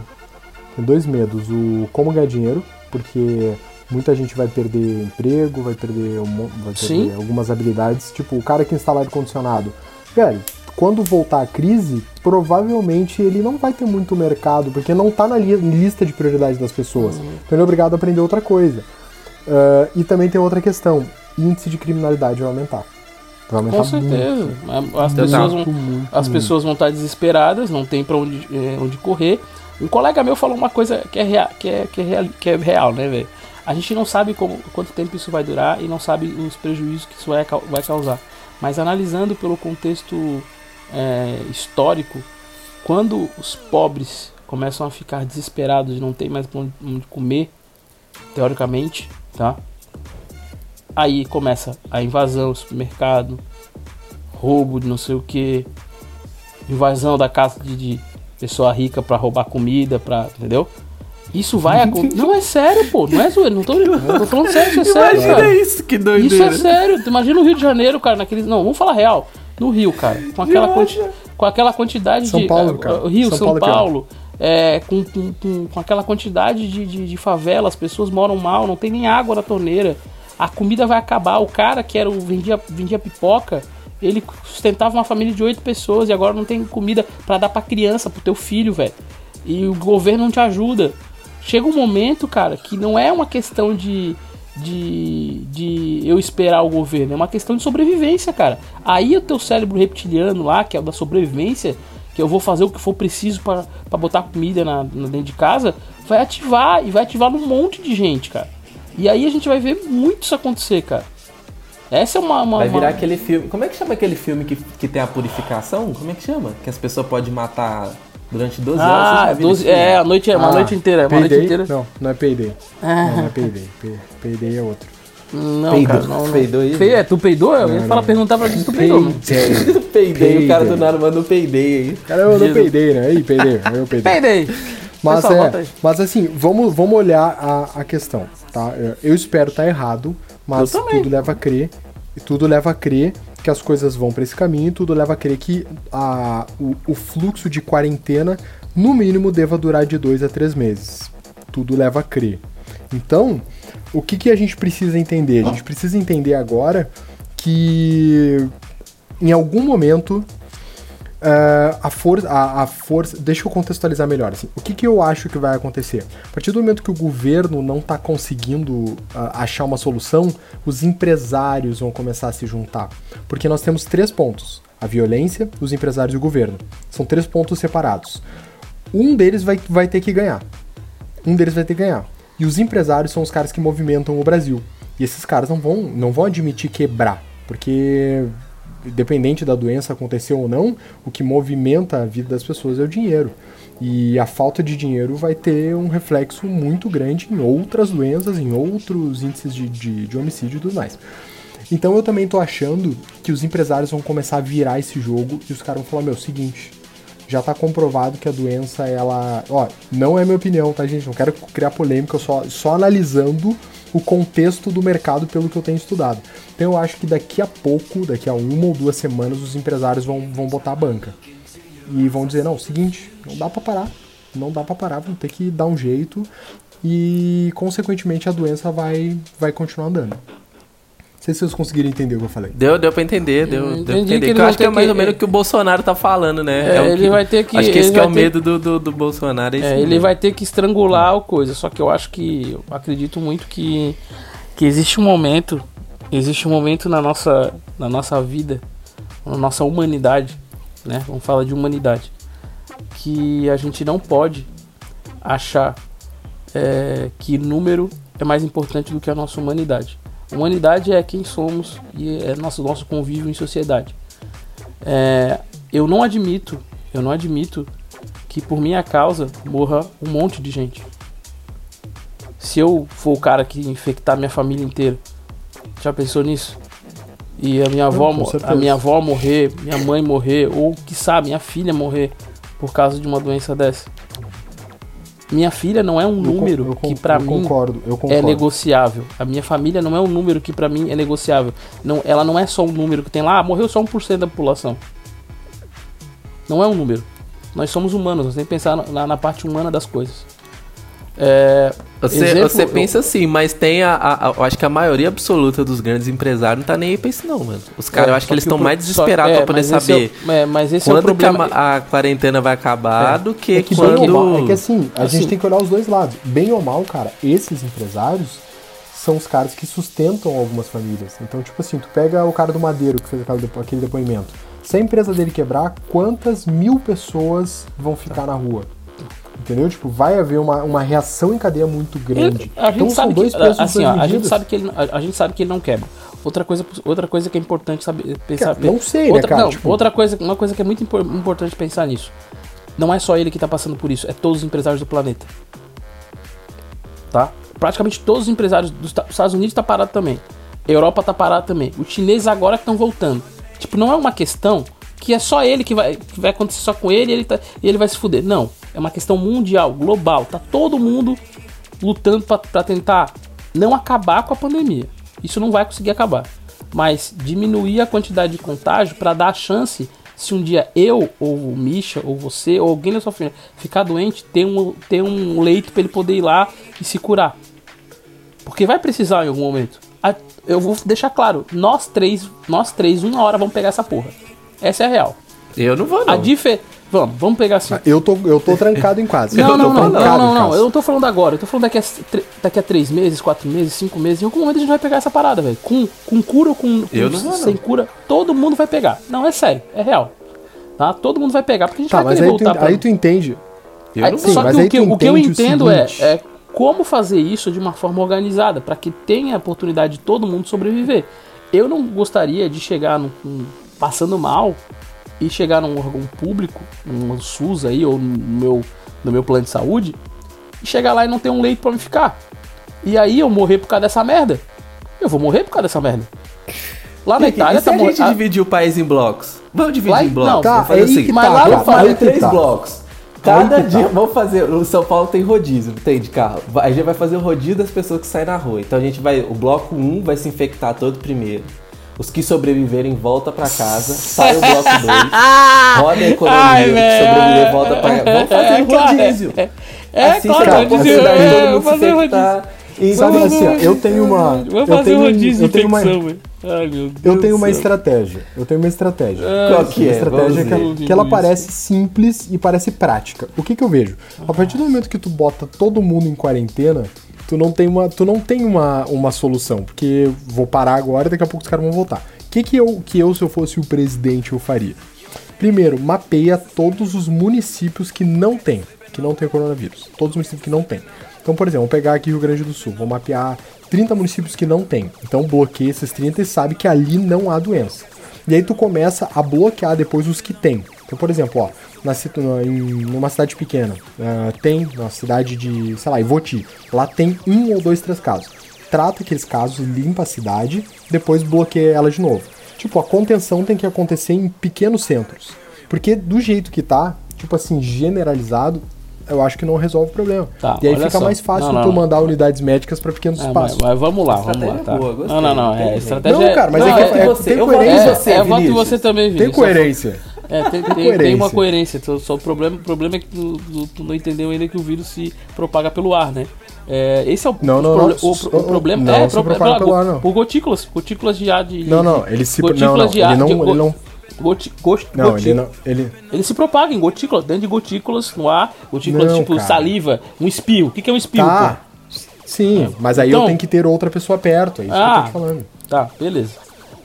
Tem dois medos. O como ganhar dinheiro, porque muita gente vai perder emprego, vai perder, um, vai perder algumas habilidades. Tipo, o cara que instala ar-condicionado. Velho, quando voltar a crise, provavelmente ele não vai ter muito mercado, porque não tá na li- lista de prioridades das pessoas. Uhum. Então ele é obrigado a aprender outra coisa. Ah, e também tem outra questão: índice de criminalidade vai aumentar. Vai aumentar Com certeza. muito. As pessoas vão, Muito, muito, as muito. pessoas vão estar desesperadas, não tem pra onde, é, onde correr. Um colega meu falou uma coisa que é real, que é, que é real, que é real né, velho? A gente não sabe como, quanto tempo isso vai durar e não sabe os prejuízos que isso vai, vai causar. Mas analisando pelo contexto é, histórico, quando os pobres começam a ficar desesperados e não tem mais onde, comer, teoricamente, tá? Aí começa a invasão do supermercado, roubo de não sei o que, invasão da casa de, de pessoa rica pra roubar comida, pra, entendeu? Isso vai acontecer. Não é sério, pô, não é zoeiro, não tô, tô falando sério, isso é sério, Imagina cara. isso, que Isso doideira. é sério. Imagina o Rio de Janeiro, cara, naqueles. Não, vamos falar real. No Rio, cara. Com aquela, quanti... com aquela quantidade São de. Paulo, eh, cara. o Rio, São São, Paulo Paulo. é pior. é, com, com, com, com aquela quantidade de, de, de favela, as pessoas moram mal, não tem nem água na torneira. A comida vai acabar. O cara que era o vendia, vendia pipoca, ele sustentava uma família de oito pessoas e agora não tem comida pra dar pra criança, pro teu filho, velho. E o governo não te ajuda. Chega um momento, cara, que não é uma questão de, de, de eu esperar o governo, é uma questão de sobrevivência, cara. Aí o teu cérebro reptiliano lá, que é o da sobrevivência, que eu vou fazer o que for preciso pra pra botar comida na, na- dentro de casa, vai ativar e vai ativar num monte de gente, cara. E aí a gente vai ver muito isso acontecer, cara. Essa é uma. uma- Vai uma- virar aquele filme. Como é que chama aquele filme que, que tem a purificação? Como é que chama? Que as pessoas podem matar durante 12 horas. Vocês Ah, já viram 12, esse filme? é, a noite, é uma Ah, noite inteira, é uma noite inteira. Não, não é Payday. Ah. Não, não é Payday. Pay- Payday é outro. Não, Peidou. cara, não. não. Peidou aí? Fe- É, tu peidou? Eu ia falar, perguntar pra ti se tu peidou. mano. Payday. Peidei, o cara do Payday. nada mandou peidei aí. Cara, eu não peidei, né? Aí, peidei. Eu peidei. Peidei. Mas, Pessoal, é, mas assim, vamos, vamos olhar a, a questão, tá? Eu- espero estar errado, mas tudo leva a crer, e tudo leva a crer que as coisas vão para esse caminho, tudo leva a crer que a, o, o fluxo de quarentena, no mínimo, deva durar de dois a três meses. Tudo leva a crer. Então, o que, que a gente precisa entender? A gente precisa entender agora que em algum momento ah, a, for a, a força. Deixa eu contextualizar melhor. Assim, o que, que eu acho que vai acontecer? A partir do momento que o governo não está conseguindo ah, achar uma solução, os empresários vão começar a se juntar. Porque nós temos três pontos: a violência, os empresários e o governo. São três pontos separados. Um deles vai, vai ter que ganhar. Um deles vai ter que ganhar. E os empresários são os caras que movimentam o Brasil. E esses caras não vão, não vão admitir quebrar. Porque independente da doença acontecer ou não, o que movimenta a vida das pessoas é o dinheiro. E a falta de dinheiro vai ter um reflexo muito grande em outras doenças, em outros índices de, de, de homicídio e tudo mais. Então eu também tô achando que os empresários vão começar a virar esse jogo e os caras vão falar, meu, seguinte, já tá comprovado que a doença, ela. Ó, não é minha opinião, tá, gente? Não quero criar polêmica, só, só analisando o contexto do mercado pelo que eu tenho estudado. Então eu acho que daqui a pouco, daqui a uma ou duas semanas, os empresários vão, vão botar a banca. E vão dizer, não, seguinte, não dá para parar. Não dá para parar, vão ter que dar um jeito. E consequentemente a doença vai, vai continuar andando. Não sei se vocês conseguiram entender o que eu falei. Deu, deu pra entender, deu, deu pra entender. que eu acho que é mais que- ou menos o que o Bolsonaro tá falando, né? É, o ele que- vai ter que- Acho que esse que é o ter- medo do, do, do Bolsonaro. É, isso É, ele vai ter que estrangular a coisa. Só que eu acho que. Eu acredito muito que, que existe um momento. Existe um momento na nossa, na nossa vida, na nossa humanidade, né? Vamos falar de humanidade. Que a gente não pode achar é, que número é mais importante do que a nossa humanidade. Humanidade é quem somos e é nosso, nosso convívio em sociedade. É, eu não admito, eu não admito que por minha causa morra um monte de gente. Se eu for o cara que infectar minha família inteira, já pensou nisso? E a minha avó, certeza. a minha avó morrer, minha mãe morrer, ou que sabe, minha filha morrer por causa de uma doença dessa. Minha filha não é um Eu número eu con- que pra eu mim concordo, eu é concordo. negociável. A minha família não é um número que pra mim é negociável. Não, ela não é só um número que tem lá, ah, morreu só 1% da população. Não é um número. Nós somos humanos, nós temos que pensar na, na parte humana das coisas. É, Você, exemplo, você eu- pensa assim, mas tem a, a- a- Eu acho que a maioria absoluta dos grandes empresários não tá nem aí pra isso, não, mano. Os caras, É, eu acho que só eles estão o pro- mais só- desesperados é, pra poder mas esse saber é o- é, mas esse é o quando que a, problema. ma- a quarentena vai acabar do que, É que, bem quando. ou mal, é que assim, a Assim. gente tem que olhar os dois lados. Bem ou mal, cara, esses empresários são os caras que sustentam algumas famílias. Então, tipo assim, tu pega o cara do Madeiro que fez aquele depoimento. Se a empresa dele quebrar, quantas mil pessoas vão ficar na rua? Entendeu? Tipo, vai haver uma, uma reação em cadeia muito grande. A gente então sabe são dois que, pesos assim, ó, a gente sabe que ele, a, a gente sabe que ele não quebra. Outra coisa, outra coisa que é importante saber pensar. Cara, não sei, né, outra, cara? Não, Tipo- outra coisa, uma coisa que é muito impor- importante pensar nisso. Não é só ele que tá passando por isso, é todos os empresários do planeta. Tá? Praticamente todos os empresários dos Esta- Estados Unidos tá parado também. Europa tá parado também. Os chineses agora que estão voltando. Tipo, não é uma questão que é só ele que vai, que vai acontecer só com ele ele, tá, e ele vai se fuder. Não. É uma questão mundial, global. Tá todo mundo lutando pra- pra tentar não acabar com a pandemia. Isso não vai conseguir acabar. Mas diminuir a quantidade de contágio para dar a chance, se um dia eu, ou o Misha, ou você, ou alguém da sua família ficar doente, ter um, ter um leito para ele poder ir lá e se curar. Porque vai precisar em algum momento. Eu vou deixar claro, nós três, nós três, uma hora vamos pegar essa porra. Essa é a real. Eu não vou, não. A difer... Vamos, vamos pegar assim. Eu tô, eu tô trancado em casa. Não, eu não, tô não, não, não, não. Eu não tô falando agora, eu tô falando daqui a, daqui a três meses, quatro meses, cinco meses. Em algum momento a gente vai pegar essa parada, velho. Com, com cura ou com, com Eu não sem não. cura, todo mundo vai pegar. Não, é sério, é real. Tá? Todo mundo vai pegar, porque a gente Tá, vai mas querer aí tu, voltar pra. aí tu entende. Eu Aí- não sim, só mas que, aí o que, tu o que eu entendo é, é como fazer isso de uma forma organizada, para que tenha a oportunidade de todo mundo sobreviver. Eu não gostaria de chegar num- passando mal e chegar num órgão público, num SUS aí, ou no meu, no meu plano de saúde, e chegar lá e não ter um leito pra me ficar. E aí eu morrer por causa dessa merda. Eu vou morrer por causa dessa merda. Lá na E, Itália e se tá a gente dividir o país em blocos? Vamos dividir Lá- em blocos? não, tá, vamos fazer assim. Mas tá, lá cara, vamos fazer aí que três tá. blocos. Cada Aí dia, tá. vamos fazer. O São Paulo tem rodízio, tem de carro. A gente vai fazer o rodízio das pessoas que saem na rua. Então a gente vai. O bloco 1 vai se infectar todo primeiro. Os que sobreviverem volta pra casa. Sai o bloco 2. Roda a economia. Ai, Os que sobreviver volta pra casa. Vamos fazer É, o claro, rodízio. é. É, assim claro, você dá a rodízio, de é, todo mundo fazer infectar. E Sabe assim, ó, eu tenho uma. Eu fazer tenho, um rodízio eu tenho uma. Ai, meu Deus eu tenho uma estratégia. Eu tenho uma estratégia. Qual que é? estratégia que, ver. que ela parece simples e parece prática. O que que eu vejo? A partir do momento que tu bota todo mundo em quarentena, tu não tem uma, tu não tem uma, uma solução, porque vou parar agora e daqui a pouco os caras vão voltar. O que que eu, que eu, se eu fosse o presidente, eu faria? Primeiro, mapeia todos os municípios que não tem, que não tem coronavírus. Todos os municípios que não tem. Então, por exemplo, vou pegar aqui Rio Grande do Sul, vou mapear 30 municípios que não tem. Então, bloqueia esses 30 e sabe que ali não há doença. E aí tu começa a bloquear depois os que tem. Então, por exemplo, ó, na, em numa cidade pequena, ah, tem, na cidade de, sei lá, Ivoti, lá tem um ou dois, três casos. Trata aqueles casos, limpa a cidade, depois bloqueia ela de novo. Tipo, a contenção tem que acontecer em pequenos centros. Porque do jeito que tá, tipo assim, generalizado, eu acho que não resolve o problema. Tá, e aí fica só. mais fácil Não, não, tu não. mandar unidades médicas para pequenos É, mas, espaços. mas vamos lá, vamos lá, Estratégia tá? boa, gostei, não, não, não, é, estratégia Não, cara, mas Não, é que é, você, tem eu voto em coerência. você, é, é voto em Vinícius. você também, Tem Vinícius. coerência. É, tem, tem, tem uma coerência. Só, o, problema, o problema é que tu, tu- tu não entendeu ainda que o vírus se propaga pelo ar, né? É, esse é o, Não, não, proble- não. o, pro- o problema. Não, é, se pro- propaga pela- pelo ar, não. Por gotículas. Gotículas de ar de. Não, não, ele se gotículas não, não, de ar. ele não, de ele não, goti- gos- não, goti- ele não, ele Ele se propaga em gotículas, dentro de gotículas no ar, gotículas Não, tipo cara. saliva, um espio. O que, que é um espio? tá. Sim, mas aí Então- eu tenho que ter outra pessoa perto, é isso que eu Ah, tô te falando. pô? Tá, beleza.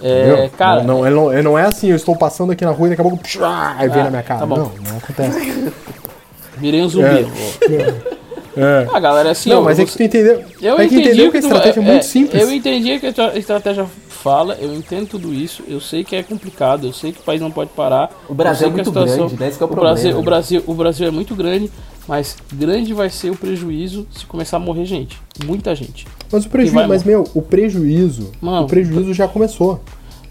É, cara, não, não, ele não, é assim, eu estou passando aqui na rua e daqui a pouco aí vem Ah, na minha cara. tá bom. não, não acontece. virei um zumbi. É. Ah, galera, assim, não, ó, mas é que você- tu entendeu. Eu é que entendi entendeu o que a estratégia é, é, muito simples. Eu entendi que a estra- estratégia fala, eu entendo tudo isso, eu sei que é complicado, eu sei que o país não pode parar. O Brasil eu é a muito grande, né? Esse que é o problema, Brasil, né? o, Brasil, o Brasil é muito grande, mas grande vai ser o prejuízo se começar a morrer gente. Muita gente. Mas o prejuízo, vai mas meu, o prejuízo, Mano. o prejuízo já começou.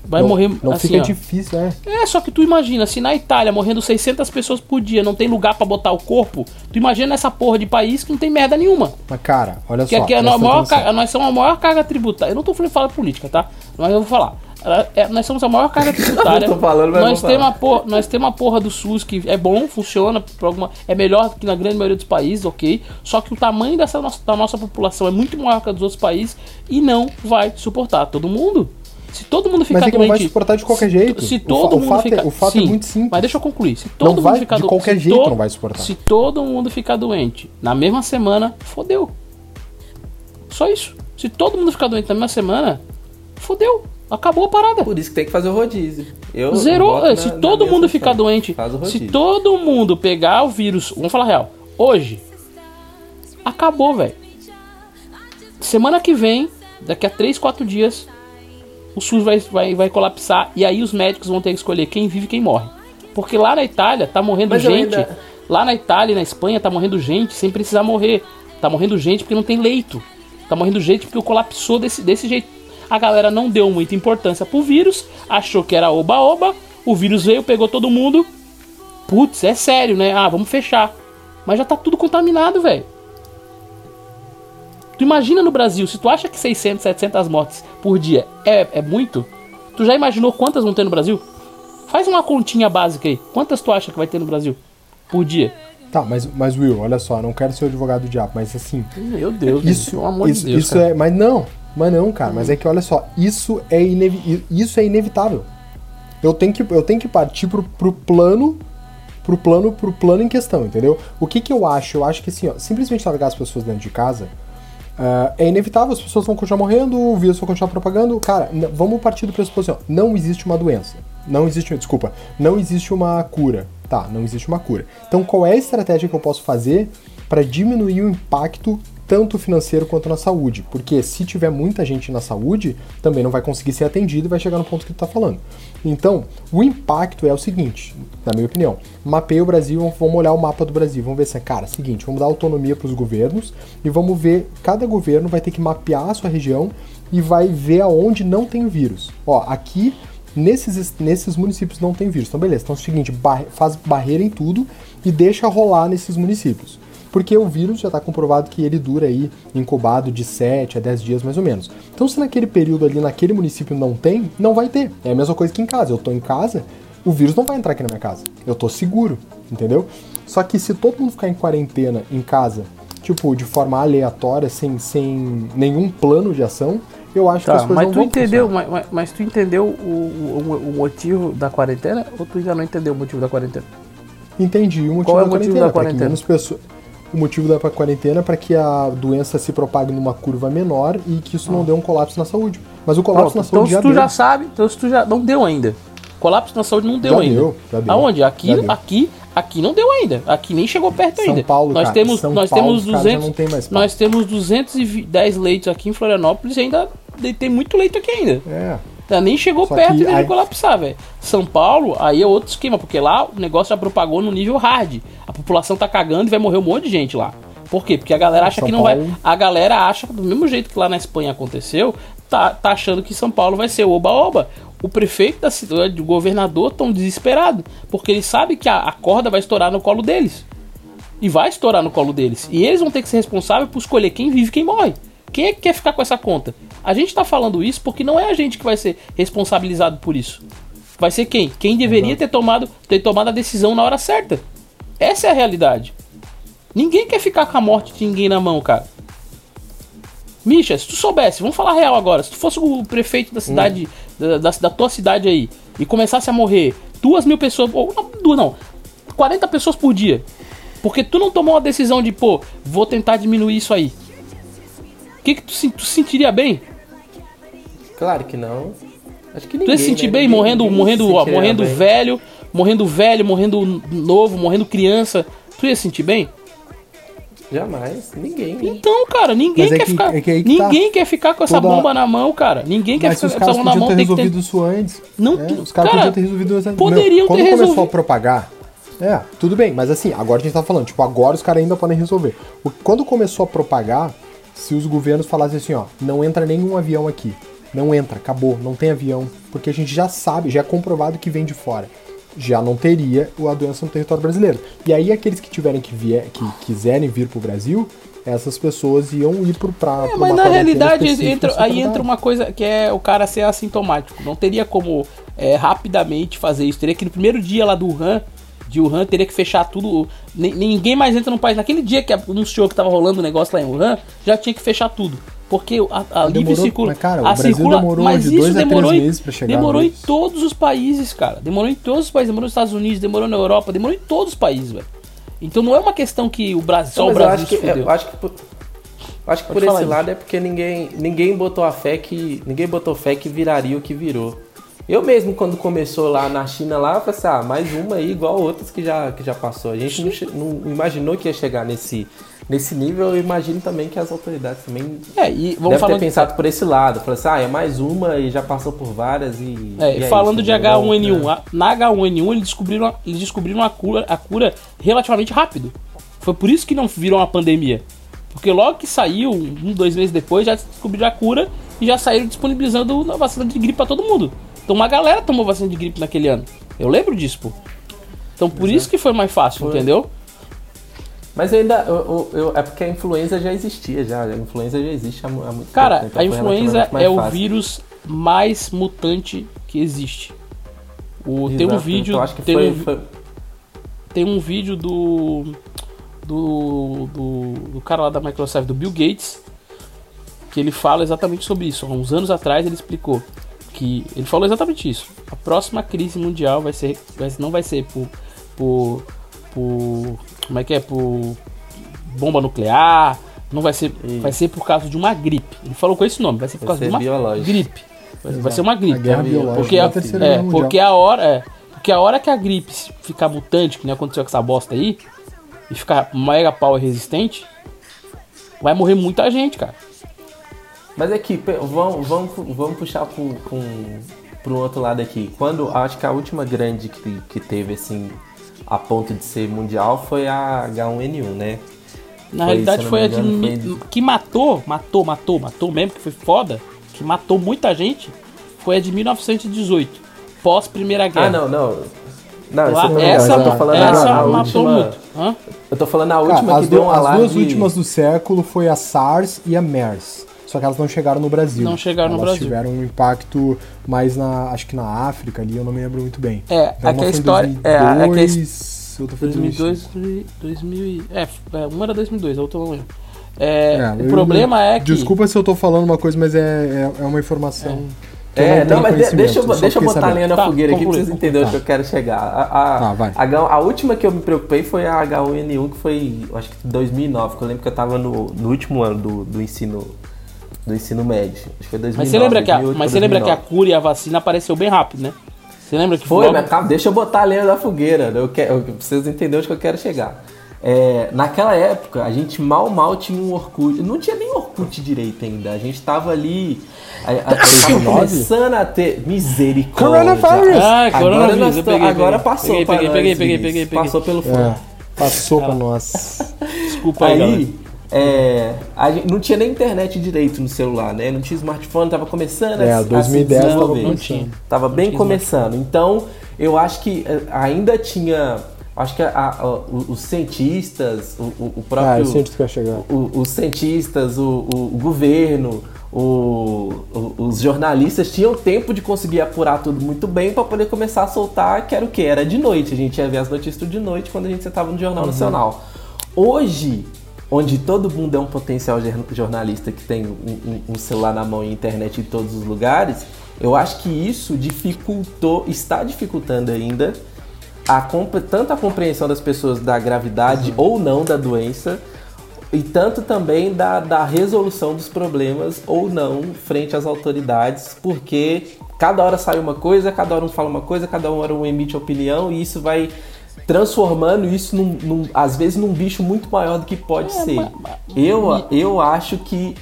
Vai não, morrer Não assim, fica ó. difícil, é. É, só que tu imagina, se na Itália morrendo 600 pessoas por dia, não tem lugar pra botar o corpo, tu imagina essa porra de país que não tem merda nenhuma. Mas cara, olha Que só. aqui é a maior nós somos a maior carga tributária. Eu não tô falando falar política, tá? Mas eu vou falar. Ela- é- nós somos a maior carga tributária. Eu tô falando, mas nós, temos falar. a porra, nós temos a porra do SUS que é bom, funciona, alguma, é melhor que na grande maioria dos países, ok? Só que o tamanho dessa nossa, da nossa população é muito maior que a dos outros países e não vai suportar todo mundo. Se todo mundo ficar Mas é que doente. não vai suportar de qualquer se- jeito. Se O fa- todo o mundo fato é- ficar. o fato é muito simples. Mas deixa eu concluir. Se Não todo mundo vai- ficar de do- qualquer se jeito to- não vai suportar. Se todo mundo ficar doente na mesma semana, fodeu. Só isso. Se todo mundo ficar doente na mesma semana, fodeu. Acabou a parada. Por isso que tem que fazer o rodízio. Eu Zerou. se na todo mundo ficar doente, se todo mundo pegar o vírus, vamos falar real, hoje, acabou, velho. Semana que vem, daqui a 3, 4 dias, o SUS vai, vai, vai colapsar e aí os médicos vão ter que escolher quem vive e quem morre. Porque lá na Itália tá morrendo Mas gente. ainda- Lá na Itália e na Espanha tá morrendo gente sem precisar morrer. Tá morrendo gente porque não tem leito. Tá morrendo gente porque colapsou desse, desse jeito. A galera não deu muita importância pro vírus, achou que era oba-oba, o vírus veio, pegou todo mundo. Putz, é sério, né? Ah, vamos fechar. Mas já tá tudo contaminado, velho. Tu imagina no Brasil, se tu acha que 600, 700 mortes por dia é, é muito, tu já imaginou quantas vão ter no Brasil? Faz uma continha básica aí. Quantas tu acha que vai ter no Brasil por dia? Tá, mas, mas Will, olha só, não quero ser o advogado do diabo, mas assim, Meu Deus, isso, pelo amor isso, de Deus. isso cara. é, mas não, mas não, cara, mas é que olha só, isso é inevi isso é inevitável. Eu tenho que eu tenho que partir pro, pro plano pro plano pro plano em questão, entendeu? O que que eu acho? Eu acho que assim, ó, simplesmente largar as pessoas dentro de casa ah, é inevitável, as pessoas vão continuar morrendo, o vírus vai continuar propagando. Cara, vamos partir do pressuposto, assim, ó, não existe uma doença. Não existe, desculpa, não existe uma cura. Tá, não existe uma cura. Então, qual é a estratégia que eu posso fazer para diminuir o impacto tanto financeiro quanto na saúde? Porque se tiver muita gente na saúde, também não vai conseguir ser atendido e vai chegar no ponto que tu tá falando. Então, o impacto é o seguinte, na minha opinião. Mapeia o Brasil, vamos olhar o mapa do Brasil, vamos ver se é, cara, seguinte, vamos dar autonomia para os governos e vamos ver, cada governo vai ter que mapear a sua região e vai ver aonde não tem vírus. Ó, aqui nesses, nesses municípios não tem vírus. Então, beleza. Então é o seguinte, faz barreira em tudo e deixa rolar nesses municípios. Porque o vírus já está comprovado que ele dura aí incubado de 7 a 10 dias mais ou menos. Então, se naquele período ali, naquele município não tem, não vai ter. É a mesma coisa que em casa. Eu tô em casa, o vírus não vai entrar aqui na minha casa. Eu tô seguro, entendeu? Só que se todo mundo ficar em quarentena em casa, tipo, de forma aleatória, sem, sem nenhum plano de ação, eu acho que as Tá, coisas mas não tu vão entendeu, mas, mas- mas tu entendeu o, o, o motivo da quarentena ou tu ainda não entendeu o motivo da quarentena? Entendi o motivo Qual é da o motivo quarentena. da que quarentena? menos pessoas. O motivo da quarentena é para que a doença se propague numa curva menor e que isso não dê um colapso na saúde. Mas o colapso Pronto, na então saúde se já tu deu. já sabe, então se tu já não deu ainda. Colapso na saúde não deu Já ainda. deu, já deu. Aonde? Aqui, deu. aqui, aqui não deu ainda. Aqui nem chegou perto São ainda. Paulo, nós cara, temos, São nós Paulo, temos os caras já 200, não tem mais nós temos 210 leitos aqui em Florianópolis e ainda tem muito leito aqui ainda. É. Nem chegou Só perto de aí- colapsar, velho. São Paulo, aí é outro esquema, porque lá o negócio já propagou no nível hard. A população tá cagando e vai morrer um monte de gente lá. Por quê? Porque a galera acha São que não Paulo- vai. A galera acha, do mesmo jeito que lá na Espanha aconteceu, tá, tá achando que São Paulo vai ser oba-oba. O prefeito da cidade, o governador estão desesperado, porque eles sabem que a, a corda vai estourar no colo deles. E vai estourar no colo deles. E eles vão ter que ser responsáveis por escolher quem vive e quem morre. Quem é que quer ficar com essa conta? A gente tá falando isso porque não é a gente que vai ser responsabilizado por isso. Vai ser quem? Quem deveria ter tomado, ter tomado a decisão na hora certa. Essa é a realidade. Ninguém quer ficar com a morte de ninguém na mão, cara. Misha, se tu soubesse, vamos falar real agora, se tu fosse o prefeito da cidade, da, da, da tua cidade aí, e começasse a morrer duas mil pessoas, ou não, duas não, 40 pessoas por dia, porque tu não tomou a decisão de, pô, vou tentar diminuir isso aí. O que, que tu, tu se sentiria bem? Claro que não. Acho que Tu ninguém. ia se sentir né? bem Ninguém- morrendo, ninguém morrendo, ó, morrendo bem. velho, morrendo velho, morrendo novo, morrendo criança. Tu ia se sentir bem? Jamais. Ninguém. né? Então, cara, ninguém Mas é quer que- ficar. é que aí que tá. ninguém quer ficar com essa Toda- bomba na mão, cara. Ninguém quer Mas se ficar com essa bomba na mão. ter Tem que ter... resolvido isso antes. Não, É, os caras cara, podiam ter resolvido isso antes. poderiam Meu, quando ter começou resolvido. a propagar. É, tudo bem, mas assim, agora a gente tá falando, tipo, agora os caras ainda podem resolver. O- Quando começou a propagar, se os governos falassem assim, ó, não entra nenhum avião aqui. Não entra, acabou, não tem avião. Porque a gente já sabe, já é comprovado que vem de fora. Já não teria a doença no território brasileiro. E aí aqueles que tiverem que vier, que quiserem vir pro Brasil, essas pessoas iam ir pro pra, É, mas na realidade entra, aí entra uma coisa que é o cara ser assintomático. Não teria como é, rapidamente fazer isso. Teria que no primeiro dia lá do Wuhan, de Wuhan, teria que fechar tudo. Ni- Ninguém mais entra no país. Naquele dia que anunciou que tava rolando o negócio lá em Wuhan, já tinha que fechar tudo. Porque a, a livre circula. mas, cara, o a Brasil circula, demorou mas de isso dois a três demorou em- meses pra chegar Demorou em todos os países, cara. Demorou em todos os países. Demorou nos Estados Unidos, demorou na Europa, demorou em todos os países, velho. Então não é uma questão que o Brasil, só o Brasil acho que, se fudeu. eu acho que por, acho que Pode por esse lado é porque ninguém, ninguém botou a fé que ninguém botou fé que viraria o que virou. Eu mesmo quando começou lá na China lá, eu falei assim, ah, mais uma aí igual outras que já que já passou. A gente não, não imaginou que ia chegar nesse nesse nível. Eu imagino também que as autoridades também É, e vamos devem ter pensado por esse lado. Falei assim, ah, é mais uma e já passou por várias e. É, e falando isso, de entendeu? H1N1, a- na H1N1 eles descobriram, a- eles descobriram a cura, a cura relativamente rápido. Foi por isso que não virou uma pandemia. Porque logo que saiu, um, dois meses depois, já descobriram a cura e já saíram disponibilizando a vacina de gripe pra todo mundo. Então uma galera tomou vacina de gripe naquele ano. Eu lembro disso, pô. Então por isso que foi mais fácil, Foi. entendeu? Mas ainda. eu- eu- eu- é porque a influenza já existia, já. A influenza já existe há, mu- há muito Cara, tempo. então a influenza é o fácil. vírus mais mutante que existe. O, tem um vídeo. então acho que tem foi, um, foi- tem um vídeo do, do, do, do cara lá da Microsoft, do Bill Gates, que ele fala exatamente sobre isso. Há uns anos atrás ele explicou que ele falou exatamente isso. A próxima crise mundial vai ser, vai- não vai ser por, por, por como é que é, por bomba nuclear, não vai ser, vai ser por causa de uma gripe. Ele falou com esse nome, vai ser por Vai causa ser de uma biológico. gripe. Vai, vai ser uma A gripe. guerra Porque biológica Porque da a, é, guerra mundial. porque a hora, é, porque a hora que a gripe ficar mutante, que nem aconteceu com essa bosta aí, e ficar mega power resistente, vai morrer muita gente, cara. Mas aqui, vamos, vamos, vamos puxar para um, pro outro lado aqui. Quando acho que a última grande que, que teve assim a ponto de ser mundial foi a H1N1, né? Na Foi, realidade foi a de foi- que matou, matou, matou, matou mesmo, que foi foda, que matou muita gente, foi a de 1918, pós Primeira Guerra. Ah, não, não. Não, Lá- essa eu tô falando a- essa a, matou última. muito. Hã? Eu tô falando a Cara, última as, que deu um as alarme. duas últimas do século foi a SARS e a MERS. Só que elas não chegaram no Brasil. Não chegaram no elas Brasil. tiveram um impacto mais na. Acho que na África ali, eu não me lembro muito bem. É, Então, é que a história- é, é que a 2002, outra foi em 2002, 2000, e- é, é, uma era 2002, a outra eu não lembro. É, É, o problema não- é que Desculpa se eu tô falando uma coisa, mas é, é, é uma informação. que eu É, não, mas de- deixa, eu, deixa eu botar sabendo. lenha na Tá, fogueira aqui pra vocês entenderem onde eu quero chegar. A, a, Tá, vai. a a última que eu me preocupei foi a H1N1, que foi, acho que 2009, que eu lembro que eu tava no, no último ano do, do ensino do ensino médio. Acho que foi 2009. Mas você lembra que a, 2008 mas você lembra que a 2009. cura e a vacina apareceu bem rápido, né? Você lembra que Foi, logo- mas calma, deixa eu botar a lenha na fogueira. Eu, quero, eu preciso entender onde que eu quero chegar. É, naquela época, a gente mal, mal tinha um Orkut. Não tinha nem Orkut direito ainda. A gente tava ali. A, a, tava 2009? começando a ter. Misericórdia. Coronavirus! Ah, Agora, coronavírus, nós tô- peguei, agora peguei. passou Peguei, peguei, nós, peguei, peguei, peguei, peguei. Passou pelo fone. É, passou Ah. pra nós. Desculpa aí. Aí, é, a gente não tinha nem internet direito no celular, né? Não tinha smartphone, tava começando É, a, a 2010 se tava desenvolver. Não tinha. Tava Não bem tinha começando. Então, eu acho que eh, ainda tinha. Acho que a- a- o- os cientistas, o, o- o Ah, próprio. eu sinto que vai chegar. o- os cientistas, o, o- o governo, o- o- os jornalistas tinham tempo de conseguir apurar tudo muito bem para poder começar a soltar, que era o quê? Era de noite. A gente ia ver as notícias tudo de noite quando a gente estava no Jornal Nacional. Hoje, onde todo mundo é um potencial jor- jornalista que tem um, um- um celular na mão e internet em todos os lugares, eu acho que isso dificultou, está dificultando ainda a tanto a compreensão das pessoas da gravidade ou não da doença, e tanto também da, da resolução dos problemas ou não frente às autoridades, porque cada hora sai uma coisa, cada hora um fala uma coisa, cada hora um emite opinião, e isso vai transformando isso, num, num- às vezes, num bicho muito maior do que pode ser. Eu, eu acho que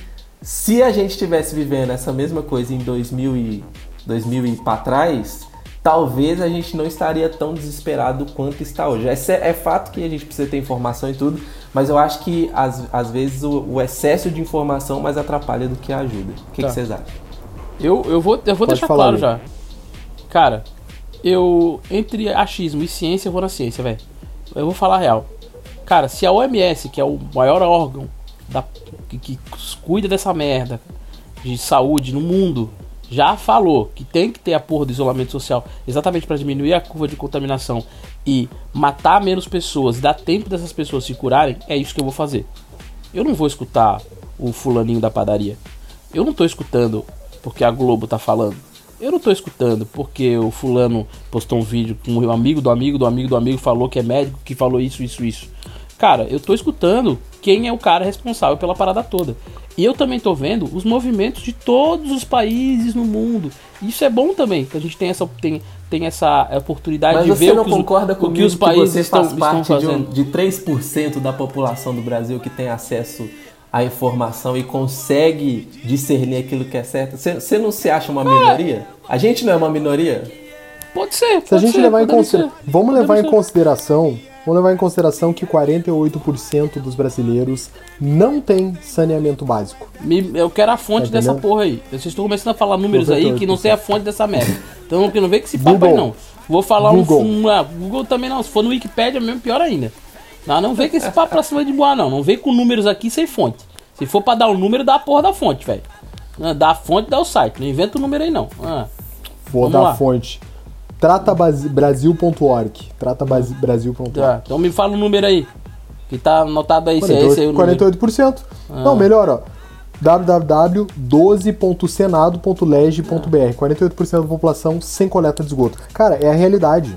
se a gente estivesse vivendo essa mesma coisa em 2000 e, 2000 e para trás, talvez a gente não estaria tão desesperado quanto está hoje. É, é fato que a gente precisa ter informação e tudo, mas eu acho que às, às vezes o, o excesso de informação mais atrapalha do que ajuda. O que, Tá. que vocês acham? Eu, eu vou, eu vou Pode deixar falar, claro Lê. já. Cara, eu. Entre achismo e ciência, eu vou na ciência, velho. Eu vou falar a real. Cara, se a OMS, que é o maior órgão da, que, que cuida dessa merda de saúde no mundo, já falou que tem que ter a porra do isolamento social exatamente para diminuir a curva de contaminação e matar menos pessoas e dar tempo dessas pessoas se curarem, é isso que eu vou fazer. Eu não vou escutar o fulaninho da padaria. Eu não tô escutando porque a Globo tá falando. Eu não tô escutando porque o fulano postou um vídeo com o amigo do amigo do amigo do amigo falou que é médico, que falou isso, isso, isso. Cara, eu tô escutando quem é o cara responsável pela parada toda. E eu também tô vendo os movimentos de todos os países no mundo. Isso é bom também, que a gente tem essa, tem, tem essa oportunidade Mas de você ver não o que, os, concorda o comigo que os países você estão, faz estão parte de, um, fazendo. de 3% da população do Brasil que tem acesso à informação e consegue discernir aquilo que é certo? Você, você não se acha uma minoria? A gente não é uma minoria? Pode ser, Se a pode gente ser, levar em consideração. ser. Vamos levar em consideração. Vamos levar em consideração que 48% dos brasileiros não têm saneamento básico. Me- eu quero a fonte Tá dessa porra aí. Vocês estão começando a falar números aí que não 98%. sei a fonte dessa merda. Então que não vem com esse papo aí não. Vou falar um, Google. um. ah, Google também não. Se for no Wikipedia mesmo, pior ainda. Não, não vem com esse papo pra cima de boa, não. Não vem com números aqui sem fonte. Se for pra dar o número, dá a porra da fonte, velho. Ah, Dá a fonte, dá o site. Não inventa o número aí, não. Ah, Vou Vamos dar lá. a fonte. Tratabrasil.org. Tratabrasil.org. tá. Então me fala o número aí. Que tá anotado aí, se é esse aí o número. 48%. Não, melhor, ó. www.12.senado.leg.br 48% da população sem coleta de esgoto. Cara, é a realidade.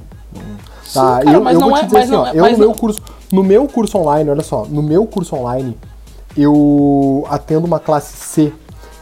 Tá, cara, eu, eu vou é- te dizer assim, ó, é- eu no meu curso, no meu curso online, olha só, no meu curso online, eu atendo uma classe C.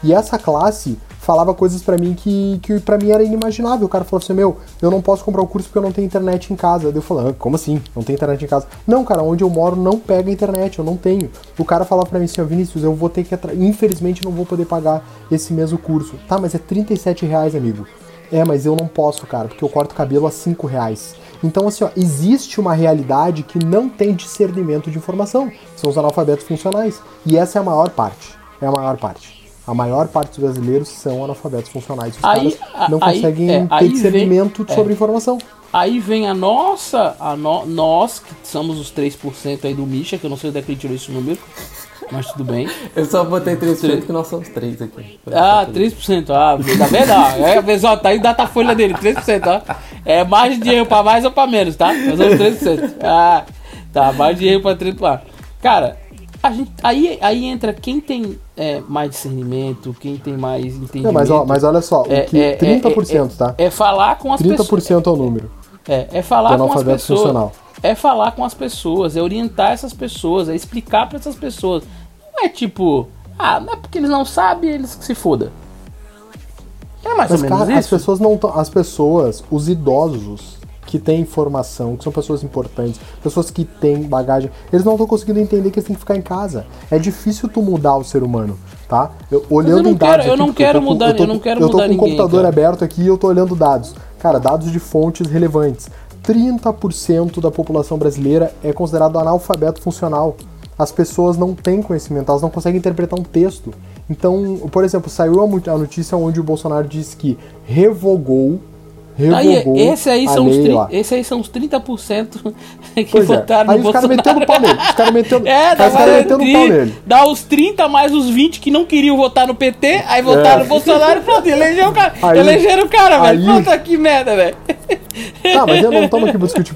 E essa classe falava coisas pra mim que, que para mim era inimaginável. O cara falou assim: "Meu, eu não posso comprar o curso porque eu não tenho internet em casa". Eu falei: ah, "Como assim? Não tem internet em casa?". Não, cara, onde eu moro não pega internet, eu não tenho. O cara falava pra mim assim: "Ó, Vinícius, eu vou ter que infelizmente não vou poder pagar esse mesmo curso". Tá, mas é 37 reais, amigo. É, mas eu não posso, cara, porque eu corto cabelo a 5 reais. Então, assim, ó, existe uma realidade que não tem discernimento de informação. São os analfabetos funcionais. E essa é a maior parte. É a maior parte. A maior parte dos brasileiros são analfabetos funcionais. Os Aí- caras não aí- conseguem é, ter aí vem- discernimento é. sobre informação. Aí vem a nossa, a no- nós, que somos os 3% aí do Misha, que eu não sei onde é que ele tirou esse número, mas tudo bem. Eu só botei 3% porque nós somos 3 aqui. Ah, 3%, ah, tá vendo? ó? É, pessoal, tá aí o datafolha dele, 3%, ó. É margem de erro pra mais ou pra menos, tá? Nós somos 3%. Ah, tá, margem de erro pra 3%. pra- Cara, a gente, aí, aí entra quem tem é, mais discernimento, quem tem mais entendimento. Não, mas, ó, mas olha só, É, o que, é, 30%, é, tá? É falar com as pessoas. 30% é o número. É, é falar com as analfabeto pessoas. funcional. É falar com as pessoas, é orientar essas pessoas, é explicar para essas pessoas. Não é tipo, ah, não é porque eles não sabem, eles que se foda. É mais Mas, ou menos cara, as isso. pessoas não As pessoas, os idosos que têm informação, que são pessoas importantes, pessoas que têm bagagem, eles não estão conseguindo entender que eles têm que ficar em casa. É difícil tu mudar o ser humano, tá? Eu, olhando não em dados quero- eu aqui, não quero tô com- mudar- tô eu não quero Eu tô mudar com o computador cara. aberto aqui e eu tô olhando dados. Cara, dados de fontes relevantes. 30% da população brasileira é considerado analfabeto funcional. As pessoas não têm conhecimento, elas não conseguem interpretar um texto. Então, por exemplo, saiu a notícia onde o Bolsonaro disse que revogou, Aí, revogou esse aí, são os tri- esse aí são os 30% que Pois é. votaram Aí no os caras Bolsonaro. metendo pau nele. Os caras metendo, É, os caras metendo tri- pau nele. dá os 30 mais os 20 que não queriam votar no PT, aí votaram no Bolsonaro e pronto, elegeu o cara. É. Aí- elegeram o cara, velho. Pronto, que merda, velho. Tá, mas eu não estamos aqui pra discutir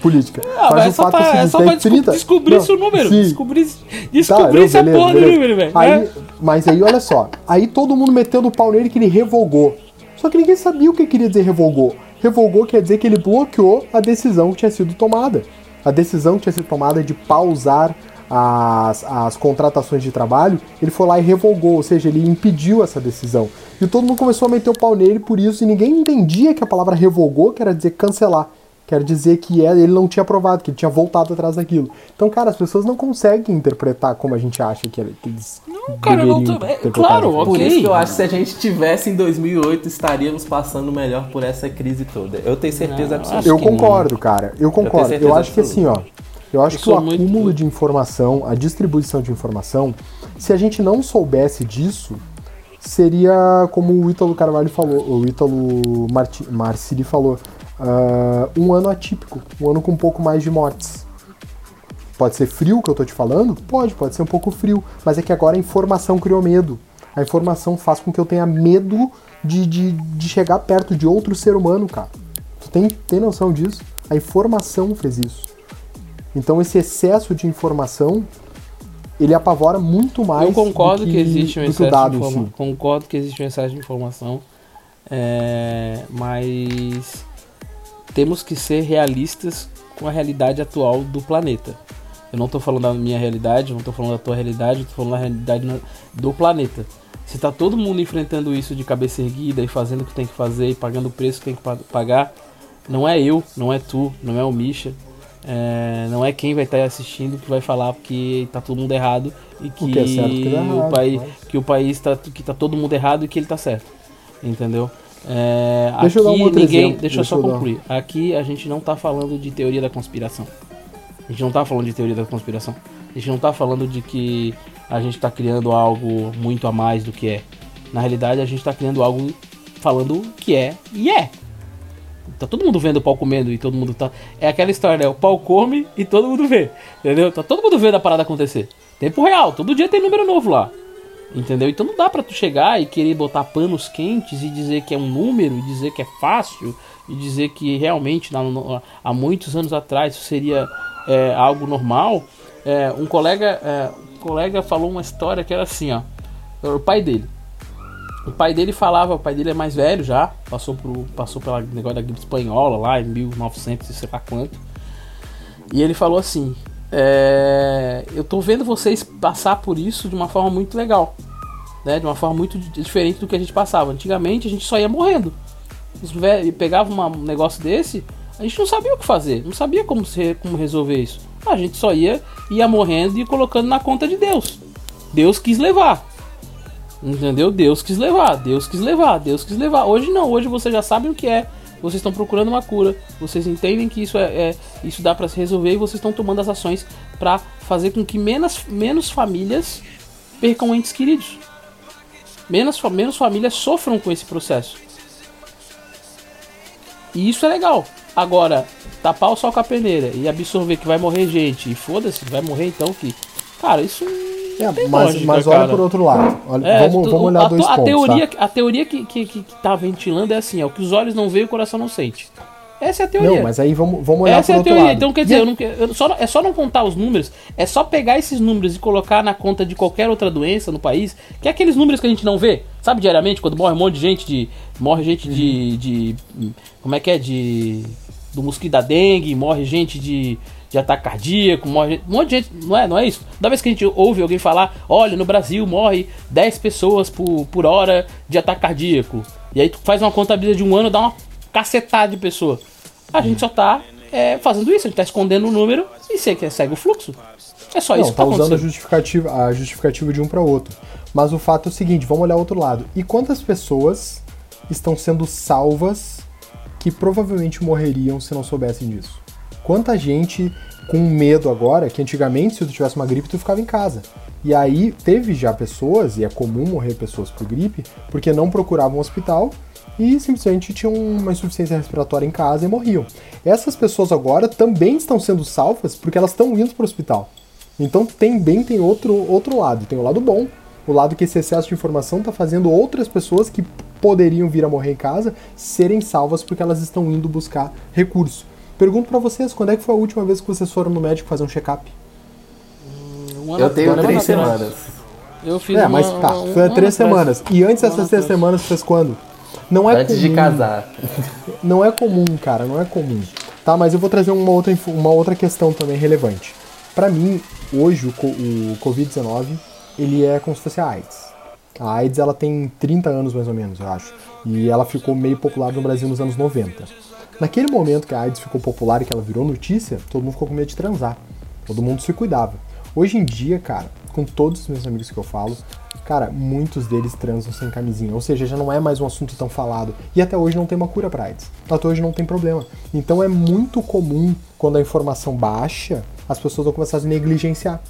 política. Ah, mas mas é o fato é o pra, é só pra desco- 30... descobrir Não, esse número. sim. Descobrir, Tá, descobrir não, essa beleza, porra beleza. do número, velho. Aí, É. Mas aí, olha só. Aí todo mundo metendo o pau nele que ele revogou. Só que ninguém sabia o que queria dizer revogou. Revogou quer dizer que ele bloqueou a decisão que tinha sido tomada. A decisão que tinha sido tomada de pausar as, as contratações de trabalho, ele foi lá e revogou, ou seja, ele impediu essa decisão. E todo mundo começou a meter o pau nele por isso, e ninguém entendia que a palavra revogou quer dizer cancelar. Quer dizer que é- ele não tinha aprovado, que ele tinha voltado atrás daquilo. Então, cara, as pessoas não conseguem interpretar como a gente acha que, que eles. Não, cara, eu não tô- é, claro, coisas. Por Ok. isso que eu acho que se a gente tivesse em 2008, estaríamos passando melhor por essa crise toda. Eu tenho certeza Não, absoluta. Eu concordo, cara. Eu concordo. Eu, certeza acho que assim, ó. Eu acho Eu que o sou muito- acúmulo de informação, a distribuição de informação, se a gente não soubesse disso, seria como o Ítalo Carvalho falou, o Ítalo Marti, Marcili falou, ah, um ano atípico, um ano com um pouco mais de mortes. Pode ser frio que eu tô te falando? Pode, pode ser um pouco frio. Mas é que agora a informação criou medo. A informação faz com que eu tenha medo de, de, de chegar perto de outro ser humano, cara. Tu tem, tem noção disso? A informação fez isso. Então esse excesso de informação, ele apavora muito mais Eu concordo do que, existe um que excesso dado de informação. Concordo que existe um excesso de informação. é, mas temos que ser realistas com a realidade atual do planeta. Eu não estou falando da minha realidade, não estou falando da tua realidade, eu tô falando da realidade do planeta. Se tá todo mundo enfrentando isso de cabeça erguida e fazendo o que tem que fazer e pagando o preço que tem que pa- pagar, não é eu, não é tu, não é o Misha, é, não é quem vai estar assistindo que vai falar que tá todo mundo errado e que, que é certo, o que é o errado, país, mas- que o país tá, que tá todo mundo errado e que ele tá certo. Entendeu? É, Deixa eu dar um aqui outro ninguém. exemplo, Deixa eu deixa só eu dar. concluir. Aqui a gente não tá falando de teoria da conspiração. A gente não tá falando de teoria da conspiração. A gente não tá falando de que a gente tá criando algo muito a mais do que é. Na realidade, a gente tá criando algo falando que é e é. Tá todo mundo vendo o pau comendo e todo mundo tá. É aquela história, né? O pau come e todo mundo vê. Entendeu? Tá todo mundo vendo a parada acontecer. Tempo real, todo dia tem número novo lá. Entendeu? Então não dá pra tu chegar e querer botar panos quentes e dizer que é um número, e dizer que é fácil, e dizer que realmente na- no- há muitos anos atrás seria é, algo normal. É, um colega, é, um colega falou uma história que era assim, ó. O pai dele. O pai dele falava, o pai dele é mais velho já, passou por passou pelo negócio da gripe espanhola lá em 1900 e sei lá quanto. E ele falou assim: é, Eu tô vendo vocês passar por isso de uma forma muito legal, né? De uma forma muito di- diferente do que a gente passava. Antigamente a gente só ia morrendo. Pegavam uma- um negócio desse, a gente não sabia o que fazer, não sabia como, se, como resolver isso. A gente só ia, ia morrendo e colocando na conta de Deus. Deus quis levar. Entendeu? Deus quis levar, Deus quis levar, Deus quis levar. Hoje não, hoje vocês já sabem o que é. Vocês estão procurando uma cura. Vocês entendem que isso é, é- isso dá para se resolver e vocês estão tomando as ações para fazer com que menos, menos famílias percam entes queridos. Menos, menos famílias sofram com esse processo. E isso é legal. Agora, tapar o sol com a peneira e absorver que vai morrer gente e foda-se, vai morrer então que. Cara, isso. É, mas, lógica, mas olha cara. por outro lado. Olha, É, vamos, tu- vamos olhar a, dois a pontos. teoria, tá? a teoria que, que, que, que tá ventilando é assim, ó, que os olhos não veem, o coração não sente. Essa é a teoria. Não, mas aí vamos, vamos olhar Essa por é a outro teoria. lado. Então, quer dizer, eu não, eu só, é só não contar os números, é só pegar esses números e colocar na conta de qualquer outra doença no país, que é aqueles números que a gente não vê, sabe, diariamente, quando morre um monte de gente de. Morre gente Uhum. de. de como é que é? De. Do mosquito da dengue, morre gente de. De ataque cardíaco, morre um monte de gente, não é, não é isso? Toda vez que a gente ouve alguém falar, olha, no Brasil morre 10 pessoas por, por hora de ataque cardíaco. E aí tu faz uma contabilidade de um ano, dá uma cacetada de pessoa. A gente só tá é, fazendo isso, a gente tá escondendo o número e segue, segue o fluxo. É só Não, isso que tá tá usando a justificativa, a justificativa de um para outro. Mas o fato é o seguinte, vamos olhar o outro lado. E quantas pessoas estão sendo salvas que provavelmente morreriam se não soubessem disso? Quanta gente com medo agora, que antigamente se tu tivesse uma gripe tu ficava em casa. E aí teve já pessoas, e é comum morrer pessoas por gripe, porque não procuravam um hospital e simplesmente tinham uma insuficiência respiratória em casa e morriam. Essas pessoas agora também estão sendo salvas porque elas estão indo para o hospital. Então também tem outro, outro lado, tem o lado bom, o lado que esse excesso de informação está fazendo outras pessoas que poderiam vir a morrer em casa serem salvas porque elas estão indo buscar recurso. Pergunto para vocês, quando é que foi a última vez que vocês foram no médico fazer um check-up? Um eu tenho três semanas. Eu fiz É, mas tá, foi há três semanas. E antes dessas três semanas, fez quando? Não é Antes comum, de casar. Não é comum, cara, não é comum. Tá, mas eu vou trazer uma outra, uma outra questão também relevante. Para mim, hoje, o, o Covid-19, ele é como se fosse a AIDS. A AIDS, ela tem 30 anos mais ou menos, eu acho. E ela ficou meio popular no Brasil nos anos 90. Naquele momento que a AIDS ficou popular e que ela virou notícia, todo mundo ficou com medo de transar. Todo mundo se cuidava. Hoje em dia, cara, com todos os meus amigos que eu falo, cara, muitos deles transam sem camisinha. Ou seja, já não é mais um assunto tão falado. E até hoje não tem uma cura pra AIDS. Até hoje não tem problema. Então é muito comum, quando a informação baixa, as pessoas vão começar a se negligenciar.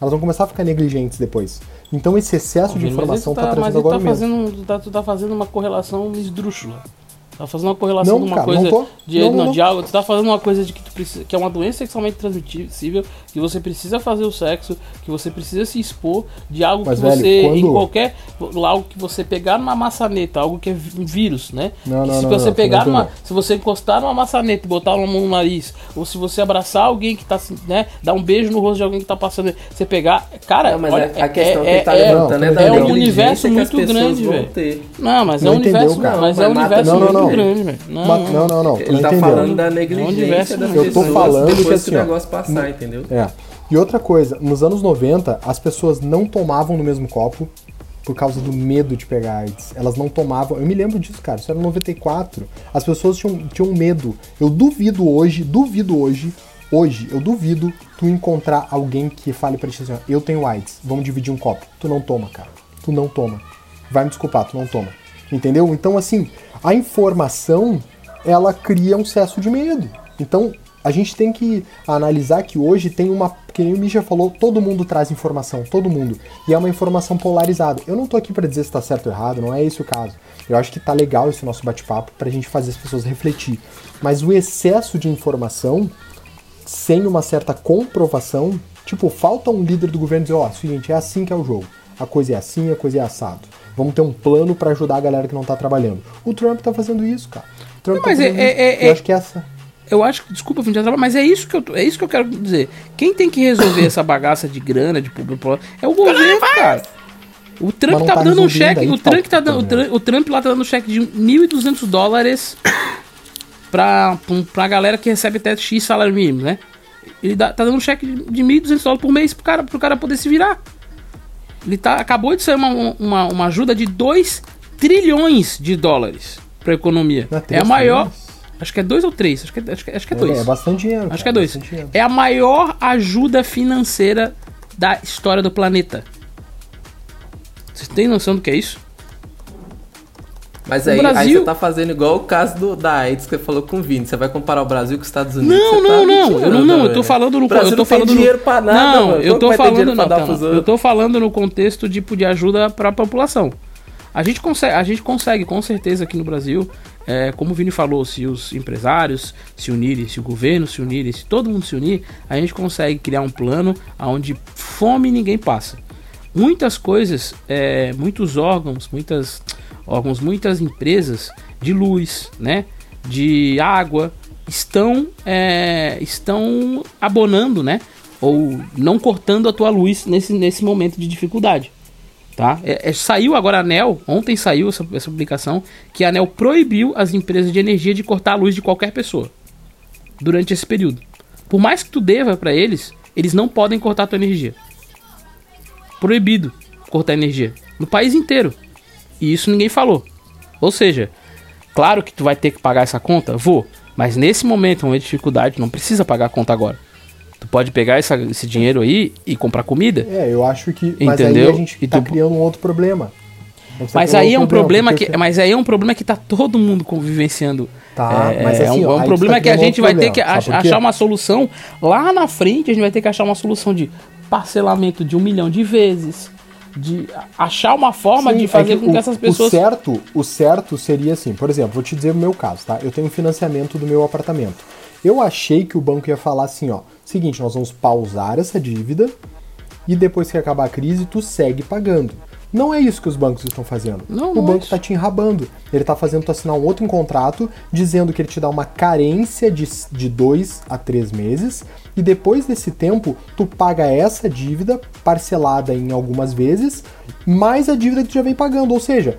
Elas vão começar a ficar negligentes depois. Então esse excesso de informação tá, tá, mas trazendo ele agora tá mesmo. fazendo, tá, tu tá fazendo uma correlação esdrúxula. Tá fazendo uma correlação Não, de uma cara, coisa não tô. de Não, não, não, não. de algo, tu tá fazendo uma coisa de que tu precisa, que é uma doença sexualmente transmissível, que você precisa fazer o sexo, que você precisa se expor de algo Mas, que velho, você quando- em qualquer algo que você pegar numa maçaneta, algo que é um vírus, né? Não, Que não, se não, você pegar não numa, se você encostar numa maçaneta e botar uma mão no nariz, ou se você abraçar alguém que tá, assim, né, dar um beijo no rosto de alguém que tá passando, você pegar, cara, Não, mas olha, a, questão que ele tá é, levantando é, da é um universo muito grande, velho. Não, mas é Não um universo, mas é um universo muito não. grande, velho. Não, Não, não, não. Ele não tá entendeu. falando da negligência das não. Eu tô pessoas falando que assim, o negócio passar, entendeu? É. E outra coisa, nos anos 90, as pessoas não tomavam no mesmo copo por causa do medo de pegar AIDS. Elas não tomavam. Eu me lembro disso, cara. Isso era 94. As pessoas tinham, tinham medo. Eu duvido hoje, duvido hoje, hoje, eu duvido tu encontrar alguém que fale pra ti assim, ó, eu tenho AIDS, vamos dividir um copo. Tu não toma, cara. Tu não toma. Vai me desculpar, tu não toma. Entendeu? Então, assim, a informação, ela cria um excesso de medo. Então, a gente tem que analisar que hoje tem uma. Que nem o Misha falou, todo mundo traz informação, todo mundo. E é uma informação polarizada. Eu não tô aqui pra dizer se tá certo ou errado, não é esse o caso. Eu acho que tá legal esse nosso bate-papo pra gente fazer as pessoas refletir. Mas o excesso de informação, sem uma certa comprovação, tipo, falta um líder do governo dizer, ó, seguinte, é assim que é o jogo. A coisa é assim, a coisa é assado. Vamos ter um plano pra ajudar a galera que não tá trabalhando. O Trump tá fazendo isso, cara. O Trump Não, mas tá é- é- é- Eu é- acho que essa. Eu acho que, desculpa, Vim, de atrapalhar, mas é isso que eu, tô- é isso que eu quero dizer. Quem tem que resolver essa bagaça de grana, de público, é o governo, cara. O Trump tá, tá dando um cheque, o que tá Trump, o tá dando, o. Trump, o Trump lá tá dando um cheque de 1.200 dólares pra, pra, galera que recebe até X salário mínimo, né? Ele dá- tá dando um cheque de, de 1.200 dólares por mês pro cara, pro cara poder se virar. Ele tá, acabou de sair uma, uma, uma ajuda de 2 trilhões de dólares pra economia. Não é É a maior. Acho que é dois ou três. Acho que é, acho que, acho que é dois. É, é bastante dinheiro. Acho que cara, é dois. É a maior ajuda financeira da história do planeta. Vocês têm noção do que é isso? Mas aí, aí Brasil- você tá fazendo igual o caso do, da AIDS que você falou com o Vini. Você vai comparar o Brasil com os Estados Unidos. Não, você tá não, não. Eu não, não, eu tô falando no Brasil eu tô não tem falando no- dinheiro pra nada, Não, mano. eu tô falando não, não. outros? Eu tô falando no contexto tipo de ajuda para a população. A gente consegue, a gente consegue com certeza aqui no Brasil, é, como o Vini falou, se os empresários se unirem, se o governo se unirem, se todo mundo se unir, a gente consegue criar um plano onde fome ninguém passa. Muitas coisas, é, muitos órgãos, muitas órgãos, muitas empresas de luz, né, de água estão é, estão abonando, né, ou não cortando a tua luz nesse, nesse momento de dificuldade. Tá? É- é- saiu agora a ANEL, ontem saiu essa, essa publicação, que a ANEL proibiu as empresas de energia de cortar a luz de qualquer pessoa durante esse período. Por mais que tu deva para eles, eles não podem cortar a tua energia. Proibido cortar energia no país inteiro. E isso ninguém falou. Ou seja, claro que tu vai ter que pagar essa conta, vou, mas nesse momento, uma dificuldade, não precisa pagar a conta agora. Tu pode pegar essa- esse dinheiro aí e comprar comida. É, eu acho que. Mas aí Entendeu? a gente tá tu- criando um outro problema. Mas aí é um problema que, mas aí é um problema que tá todo mundo convivenciando. Tá, é, mas é assim, um, ó, é um aí problema tá que a gente vai ter que problema, sabe por quê? achar uma solução lá na frente. A gente vai ter que achar uma solução de parcelamento de um milhão de vezes, de achar uma forma Sim, de é fazer com o- que essas pessoas O certo, o certo seria assim, por exemplo, vou te dizer o meu caso, tá? Eu tenho um financiamento do meu apartamento. Eu achei que o banco ia falar assim, ó, seguinte, nós vamos pausar essa dívida e depois que acabar a crise, tu segue pagando. Não é isso que os bancos estão fazendo. Não, o não é banco está te enrabando. Ele está fazendo tu assinar um outro contrato dizendo que ele te dá uma carência de, de dois a três meses e depois desse tempo tu paga essa dívida parcelada em algumas vezes mais a dívida que tu já vem pagando. Ou seja,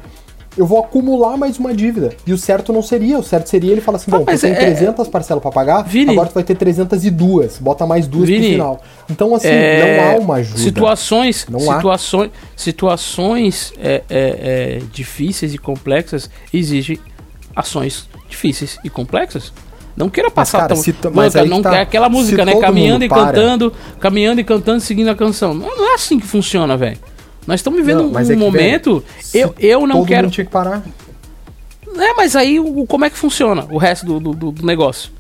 eu vou acumular mais uma dívida. E o certo não seria. O certo seria ele falar assim: Ah, bom, tu tem é- 300 parcelas para pagar, Vini. agora tu vai ter 302. Bota mais duas Vini, no final. Então, assim, É, não há uma ajuda. Situações, Não há. situações, situações é, é, é, difíceis e complexas exigem ações difíceis e complexas. Não queira passar cara, tão. se tu- Não, mas não tá. quer aquela música, né? Caminhando e para. cantando, caminhando e cantando, seguindo a canção. Não, não é assim que funciona, velho. Nós estamos vivendo Não, mas um é que, momento. Eu, eu não todo quero. mundo tinha que parar. É, mas aí o- como é que funciona o resto do, do, do- negócio?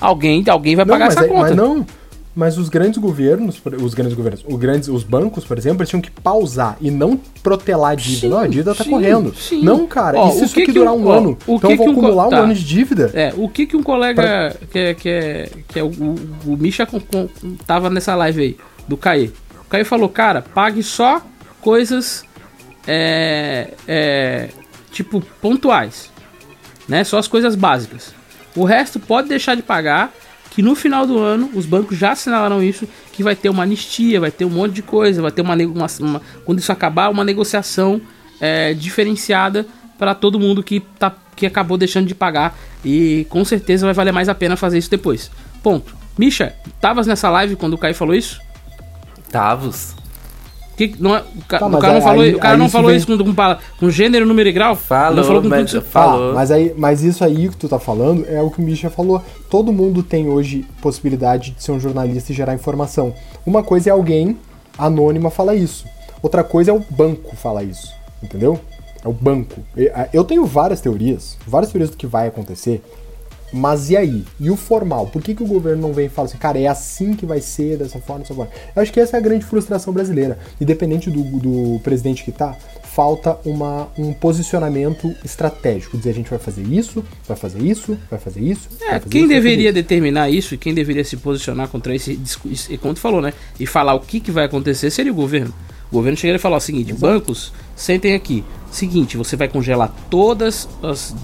Alguém, alguém vai Não, pagar mas, essa é- conta. mas não. Mas os grandes governos, os grandes governos, os grandes, os bancos, por exemplo, eles tinham que pausar e não protelar a dívida. Sim, não, a dívida tá sim, correndo. sim. Não, cara, Ó, e se isso que aqui que durar um- um ó, ano? o Então que eu vou que um acumular um tá. ano de dívida? É, o que que um colega que é, que é, que é o, o, o Misha com, com- tava nessa live aí, do Caê. O Caê falou, cara, pague só coisas é, é, tipo pontuais, né? Só as coisas básicas. O resto pode deixar de pagar, que no final do ano os bancos já assinalaram isso, que vai ter uma anistia, vai ter um monte de coisa, vai ter uma, uma, uma- quando isso acabar, uma negociação é, diferenciada para todo mundo que, tá, que acabou deixando de pagar e com certeza vai valer mais a pena fazer isso depois. Ponto. Misha, tavas nessa live quando o Caio falou isso? Tavos. Que, não é, o, ca- Tá, o mas cara não aí- falou, aí- o cara não isso falou vem- isso com, com, com gênero, número e grau? Falou, não falou com mas- tudo- Falou. Ah, mas, aí, mas isso aí que tu tá falando é o que o Misha falou. Todo mundo tem hoje possibilidade de ser um jornalista e gerar informação. Uma coisa é alguém anônima falar isso. Outra coisa é o banco falar isso. Entendeu? É o banco. Eu tenho várias teorias, várias teorias do que vai acontecer. Mas e aí? E o formal? Por que, que o governo não vem e fala assim, cara, é assim que vai ser, dessa forma, dessa forma? Eu acho que essa é a grande frustração brasileira. Independente do, do presidente que tá, falta uma, um posicionamento estratégico. Dizer, a gente vai fazer isso, vai fazer isso, vai fazer isso. É, fazer quem isso, deveria isso. determinar isso e quem deveria se posicionar contra esse discurso, e como tu falou, né? E falar o que, que vai acontecer seria o governo. O governo chegaria e falar o seguinte: bancos, sentem aqui. Seguinte, você vai congelar todas as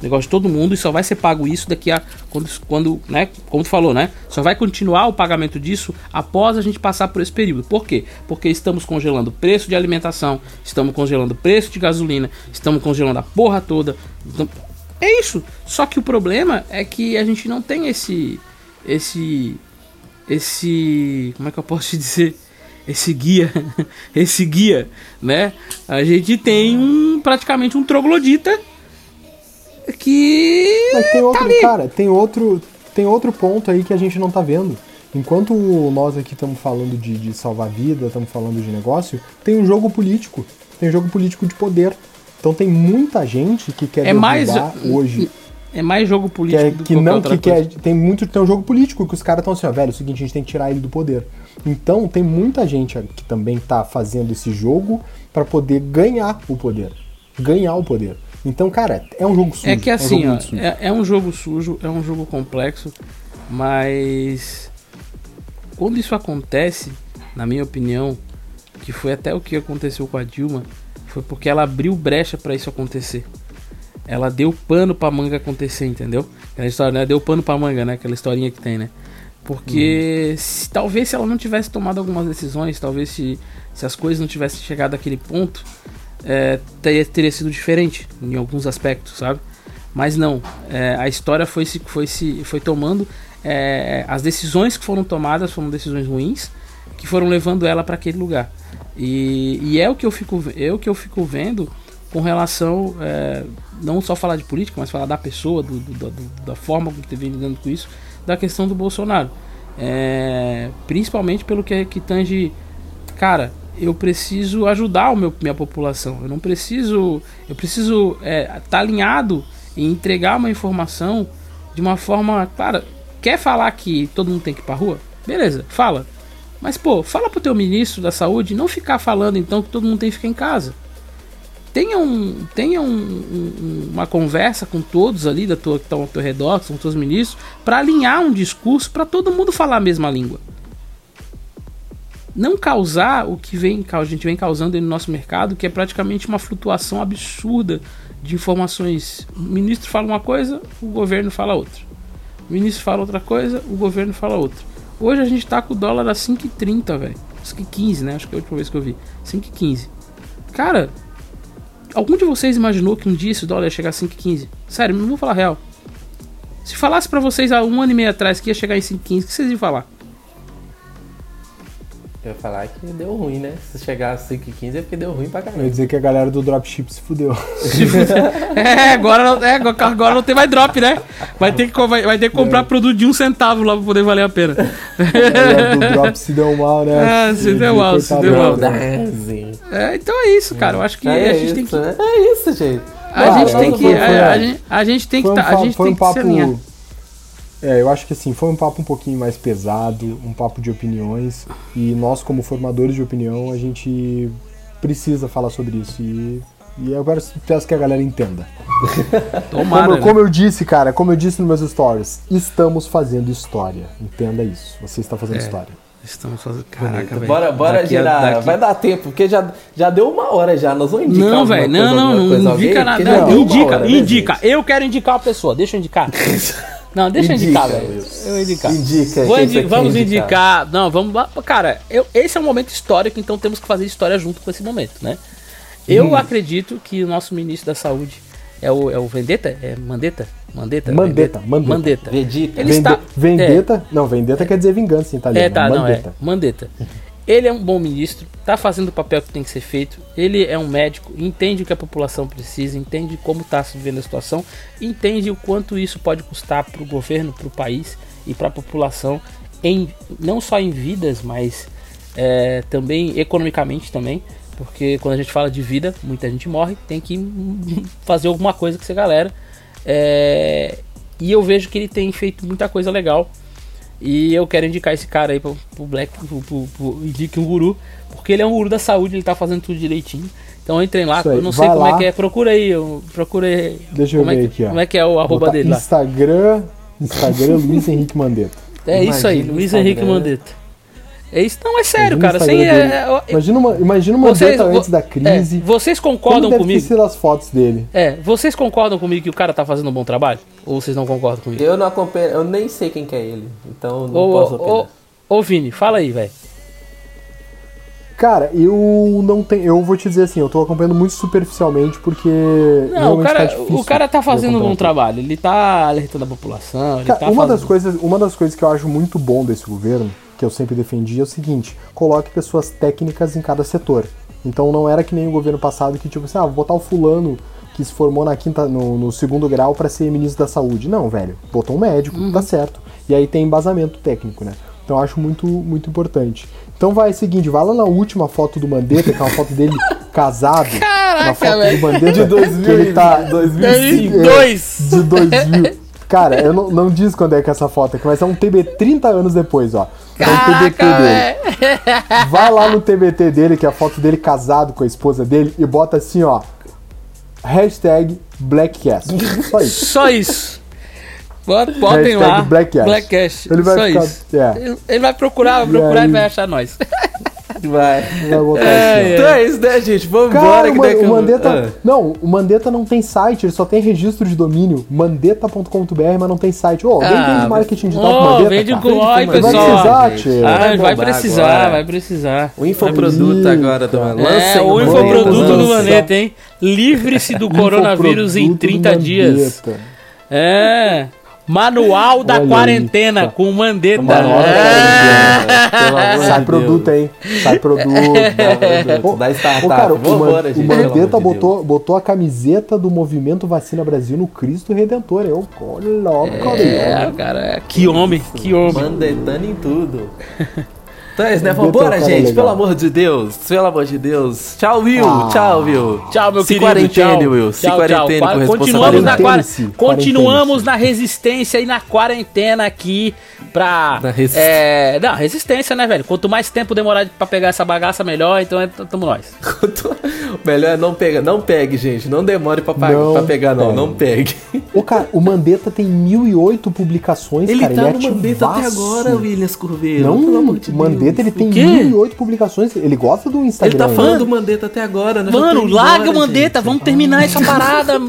negócios de todo mundo e só vai ser pago isso daqui a quando, quando, né, como tu falou, né? Só vai continuar o pagamento disso após a gente passar por esse período. Por quê? Porque estamos congelando preço de alimentação, estamos congelando preço de gasolina, estamos congelando a porra toda. Então, é isso. Só que o problema é que a gente não tem esse esse esse, como é que eu posso te dizer? Esse guia, esse guia, né? A gente tem um praticamente um troglodita que Mas tem outro, tá ali. cara, tem outro, tem outro ponto aí que a gente não tá vendo. Enquanto nós aqui estamos falando de, de salvar vida, estamos falando de negócio, tem um jogo político. Tem um jogo político de poder. Então tem muita gente que quer É mais- hoje. é mais jogo Que, político é, do que não, que quer. Tem muito. Tem um jogo político que os caras estão assim, ó, velho, é o seguinte, a gente tem que tirar ele do poder. Então tem muita gente que também tá fazendo esse jogo para poder ganhar o poder. Ganhar o poder. Então, cara, é um jogo sujo. É que um assim, jogo ó, é, é um jogo sujo, é um jogo complexo, mas quando isso acontece, na minha opinião, que foi até o que aconteceu com a Dilma, foi porque ela abriu brecha pra isso acontecer. Ela deu pano pra manga acontecer, entendeu? Aquela história, né? Deu pano pra manga, né? Aquela historinha que tem, né? Porque se, talvez se ela não tivesse tomado algumas decisões, talvez se, se as coisas não tivessem chegado àquele ponto, é, teria, teria sido diferente em alguns aspectos, sabe? Mas não, é, a história foi se foi se foi tomando é, as decisões que foram tomadas foram decisões ruins que foram levando ela para aquele lugar. E, e é o que eu fico é o que eu fico vendo com relação é, não só falar de política, mas falar da pessoa, do, do- do- da forma como que vem lidando com isso, da questão do Bolsonaro. É, principalmente pelo que, que tange Cara, eu preciso ajudar o meu, minha população. Eu não preciso. Eu preciso estar é, tá alinhado e entregar uma informação de uma forma. Cara, quer falar que todo mundo tem que ir pra rua? Beleza, fala. Mas, pô, fala pro teu ministro da saúde não ficar falando então que todo mundo tem que ficar em casa. Tenha, um, tenha um, um, uma conversa com todos ali da tua, que estão ao teu redor, são os teus ministros, para alinhar um discurso para todo mundo falar a mesma língua. Não causar o que vem, a gente vem causando no nosso mercado, que é praticamente uma flutuação absurda de informações. O ministro fala uma coisa, o governo fala outra. O ministro fala outra coisa, o governo fala outra. Hoje a gente tá com o dólar a 5,30, velho. 5,15, né? Acho que é a última vez que eu vi. 5,15. Cara, algum de vocês imaginou que um dia esse dólar ia chegar a 5,15? Sério, não vou falar real. Se falasse para vocês há um ano e meio atrás que ia chegar em 5,15, o que vocês iam falar? Eu ia falar que deu ruim, né? Se chegar a 5,15 é porque deu ruim pra caramba. Eu ia dizer que a galera do dropship se fudeu. é, agora não, é, agora não tem mais drop, né? Vai ter que, vai, vai ter que comprar é. produto de um centavo lá pra poder valer a pena. do drop se deu mal, né? É, se deu mal, se deu mal. É, então é isso, cara. Eu acho que é a gente isso, tem que. Né? É isso, gente. A gente tem que. A, gente, a gente tem que. Tá, a gente tem que se alinhar. É, eu acho que assim, foi um papo um pouquinho mais pesado, um papo de opiniões, e nós, como formadores de opinião, a gente precisa falar sobre isso. E, e eu agora peço que a galera entenda. Tomara, como, né? como eu disse, cara, como eu disse nos meus stories, estamos fazendo história. Entenda isso. Você está fazendo é. história. Estamos fazendo. Caraca, velho. Bora, bora daqui girar. Daqui... Vai dar tempo, porque já, já deu uma hora já. Nós vamos indicar. Não, velho. Não, não, não indica nada. Indica, hora, indica. Né, eu quero indicar a pessoa. Deixa eu indicar. Não, deixa indica, eu indicar, velho. Eu indicar. Indica. Vou indi vamos indicar. indicar. Não, vamos. Cara, eu, esse é um momento histórico, então temos que fazer história junto com esse momento, né? Eu hum. acredito que o nosso ministro da Saúde é o, é o Vendetta? É Mandetta? Mandetta? Mandetta. Mandetta. Mandetta. Vendetta. Ele está... Vendetta. É. Não, Vendetta é. quer dizer vingança em italiano. É, tá, Mandetta. não, é. Mandetta. Ele é um bom ministro, está fazendo o papel que tem que ser feito. Ele é um médico, entende o que a população precisa, entende como está se vivendo a situação, entende o quanto isso pode custar para o governo, para o país e para a população, em, não só em vidas, mas é, também economicamente também. Porque quando a gente fala de vida, muita gente morre, tem que fazer alguma coisa com essa galera. É, e eu vejo que ele tem feito muita coisa legal e eu quero indicar esse cara aí pro, pro Black, pro, pro, pro Indique um Guru, porque ele é um guru da saúde, ele tá fazendo tudo direitinho. Então entrem lá, eu não sei como lá. é que é, procura aí, procura aí. Deixa eu ver é aqui, ó. Como é que é o arroba dele lá? Instagram, Instagram Luiz Henrique Mandetta. É Imagina isso aí, Luiz Henrique Mandetta. É isso, não, é sério, imagina cara. Sem, é, é, imagina uma, imagina uma vocês, antes da crise. É, vocês concordam como comigo? Como as fotos dele. É, vocês concordam comigo que o cara tá fazendo um bom trabalho? Ou vocês não concordam comigo? Eu não acompanho, eu nem sei quem que é ele, então não ô, posso opinar. Ô, ô Vini, fala aí, velho. Cara, eu não tenho. Eu vou te dizer assim, eu tô acompanhando muito superficialmente porque. Não, o cara, tá o cara tá fazendo um bom trabalho. Ele tá alertando a população. Cara, tá uma, fazendo... das coisas, uma das coisas que eu acho muito bom desse governo que eu sempre defendi é o seguinte: coloque pessoas técnicas em cada setor. Então não era que nem o governo passado que tipo assim, ah, vou botar o fulano que se formou na quinta, no, no segundo grau para ser ministro da saúde. Não, velho, botou um médico, uhum. tá certo. E aí tem embasamento técnico, né? Então eu acho muito, muito importante. Então vai, é o seguinte, vai lá na última foto do Mandetta, que é uma foto dele casado. Caraca, uma foto velho. do Mandetta de 2000, que ele tá 2005. É, de 2000. Cara, eu não, não diz quando é que é essa foto aqui, mas é um TB 30 anos depois, ó. É um TBT dele. Vai lá no TBT dele, que é a foto dele casado com a esposa dele, e bota assim, ó. Hashtag Blackcast. Só isso. Só isso. Botem lá. Blackcast. Blackcast. Ele vai Só ficar. Isso. É. Ele vai procurar, vai procurar e, aí... e vai achar nós. Vai. Vai botar é, assim, Então é isso, né, gente? Vamos embora. que o, o Mandetta. Ah. Não, o Mandetta não tem site, ele só tem registro de domínio. Mandetta.com.br, mas não tem site. Ô, oh, alguém ah, vende marketing digital oh, com Mandetta? Vende com oi, pessoal. Vai precisar, ah, vai precisar, agora. vai precisar. O infoproduto agora do É, o infoproduto do Mandetta, hein? Livre-se do coronavírus em 30 dias. É. Manual da Olha quarentena aí, com Mandetta. Manual é. Sai produto, hein? Sai produto. Pô, da startup. Pô, cara, o, embora, o Mandetta botou, botou a camiseta do Movimento Vacina Brasil no Cristo Redentor. Eu, olha, é, cara, que homem, que homem. Mandetando em tudo. Então é isso, né? Vambora, gente. legal. Pelo amor de Deus. Pelo amor de Deus. Tchau, Will. Ah. Tchau, Will. Tchau, meu Se querido. quarentene, tchau. Will. Se Tchau, quarentene tchau. com Continuamos na, responsabilidade. quar... Quarentene-se, Continuamos na resistência e na quarentena aqui pra... Na resi- É... Não, resistência, né, velho? Quanto mais tempo demorar pra pegar essa bagaça, melhor. Então, é- tamo nós. O melhor é não pegar. Não pegue, gente. Não demore pra, pa- Não pra pegar, não. pegue. Não pegue. Ô, cara, o Mandetta tem 1008 publicações, Ele cara. tá ele no é Mandetta até agora, Williams Curveiro. Não, pelo amor de o Mandetta ele tem O quê? 1008 publicações. Ele gosta do Ele Instagram. tá falando né? do Mandetta até agora, né? Mano, larga embora, o Mandetta. Vamos terminar essa parada,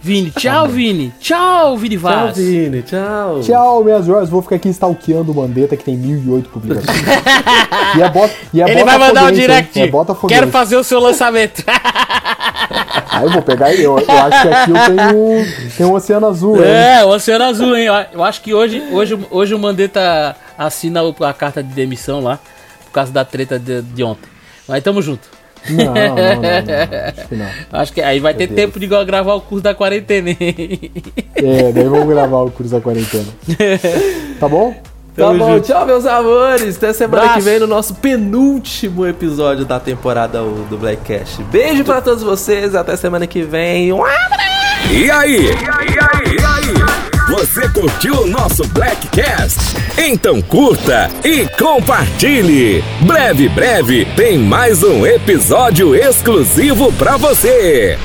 Vini. Tchau, Vini. Tchau, Vini Tchau, Vaz. Vini. Tchau. Tchau, minhas joias. Vou ficar aqui stalkeando o Mandetta, que tem 1008 publicações. e é bota, e é Ele vai mandar um botafoguense, hein? direct. É botafoguense. Quero fazer o seu lançamento. Aí eu vou pegar ele. Eu, eu acho que aqui eu tenho, tenho um oceano azul, hein? É, o Oceano Azul, hein? Eu- Eu acho que hoje, hoje, hoje o Mandetta assina o- a carta de demissão lá, por causa da treta de, de ontem. Mas tamo junto. Não, não, não, não. Acho que não. Acho que aí vai ter Deus. tempo de gra- gravar o curso da quarentena. hein? É, daí vamos gravar o Cruz da Quarentena. Tá bom? Tá Tamo bom, junto. tchau, meus amores. Até semana Abraço. que vem no nosso penúltimo episódio da temporada 1 do Blackcast. Beijo pra todos vocês. Até semana que vem. Um E aí? E aí? E aí? Você curtiu o nosso Blackcast? Então curta e compartilhe. Breve, breve tem mais um episódio exclusivo pra você.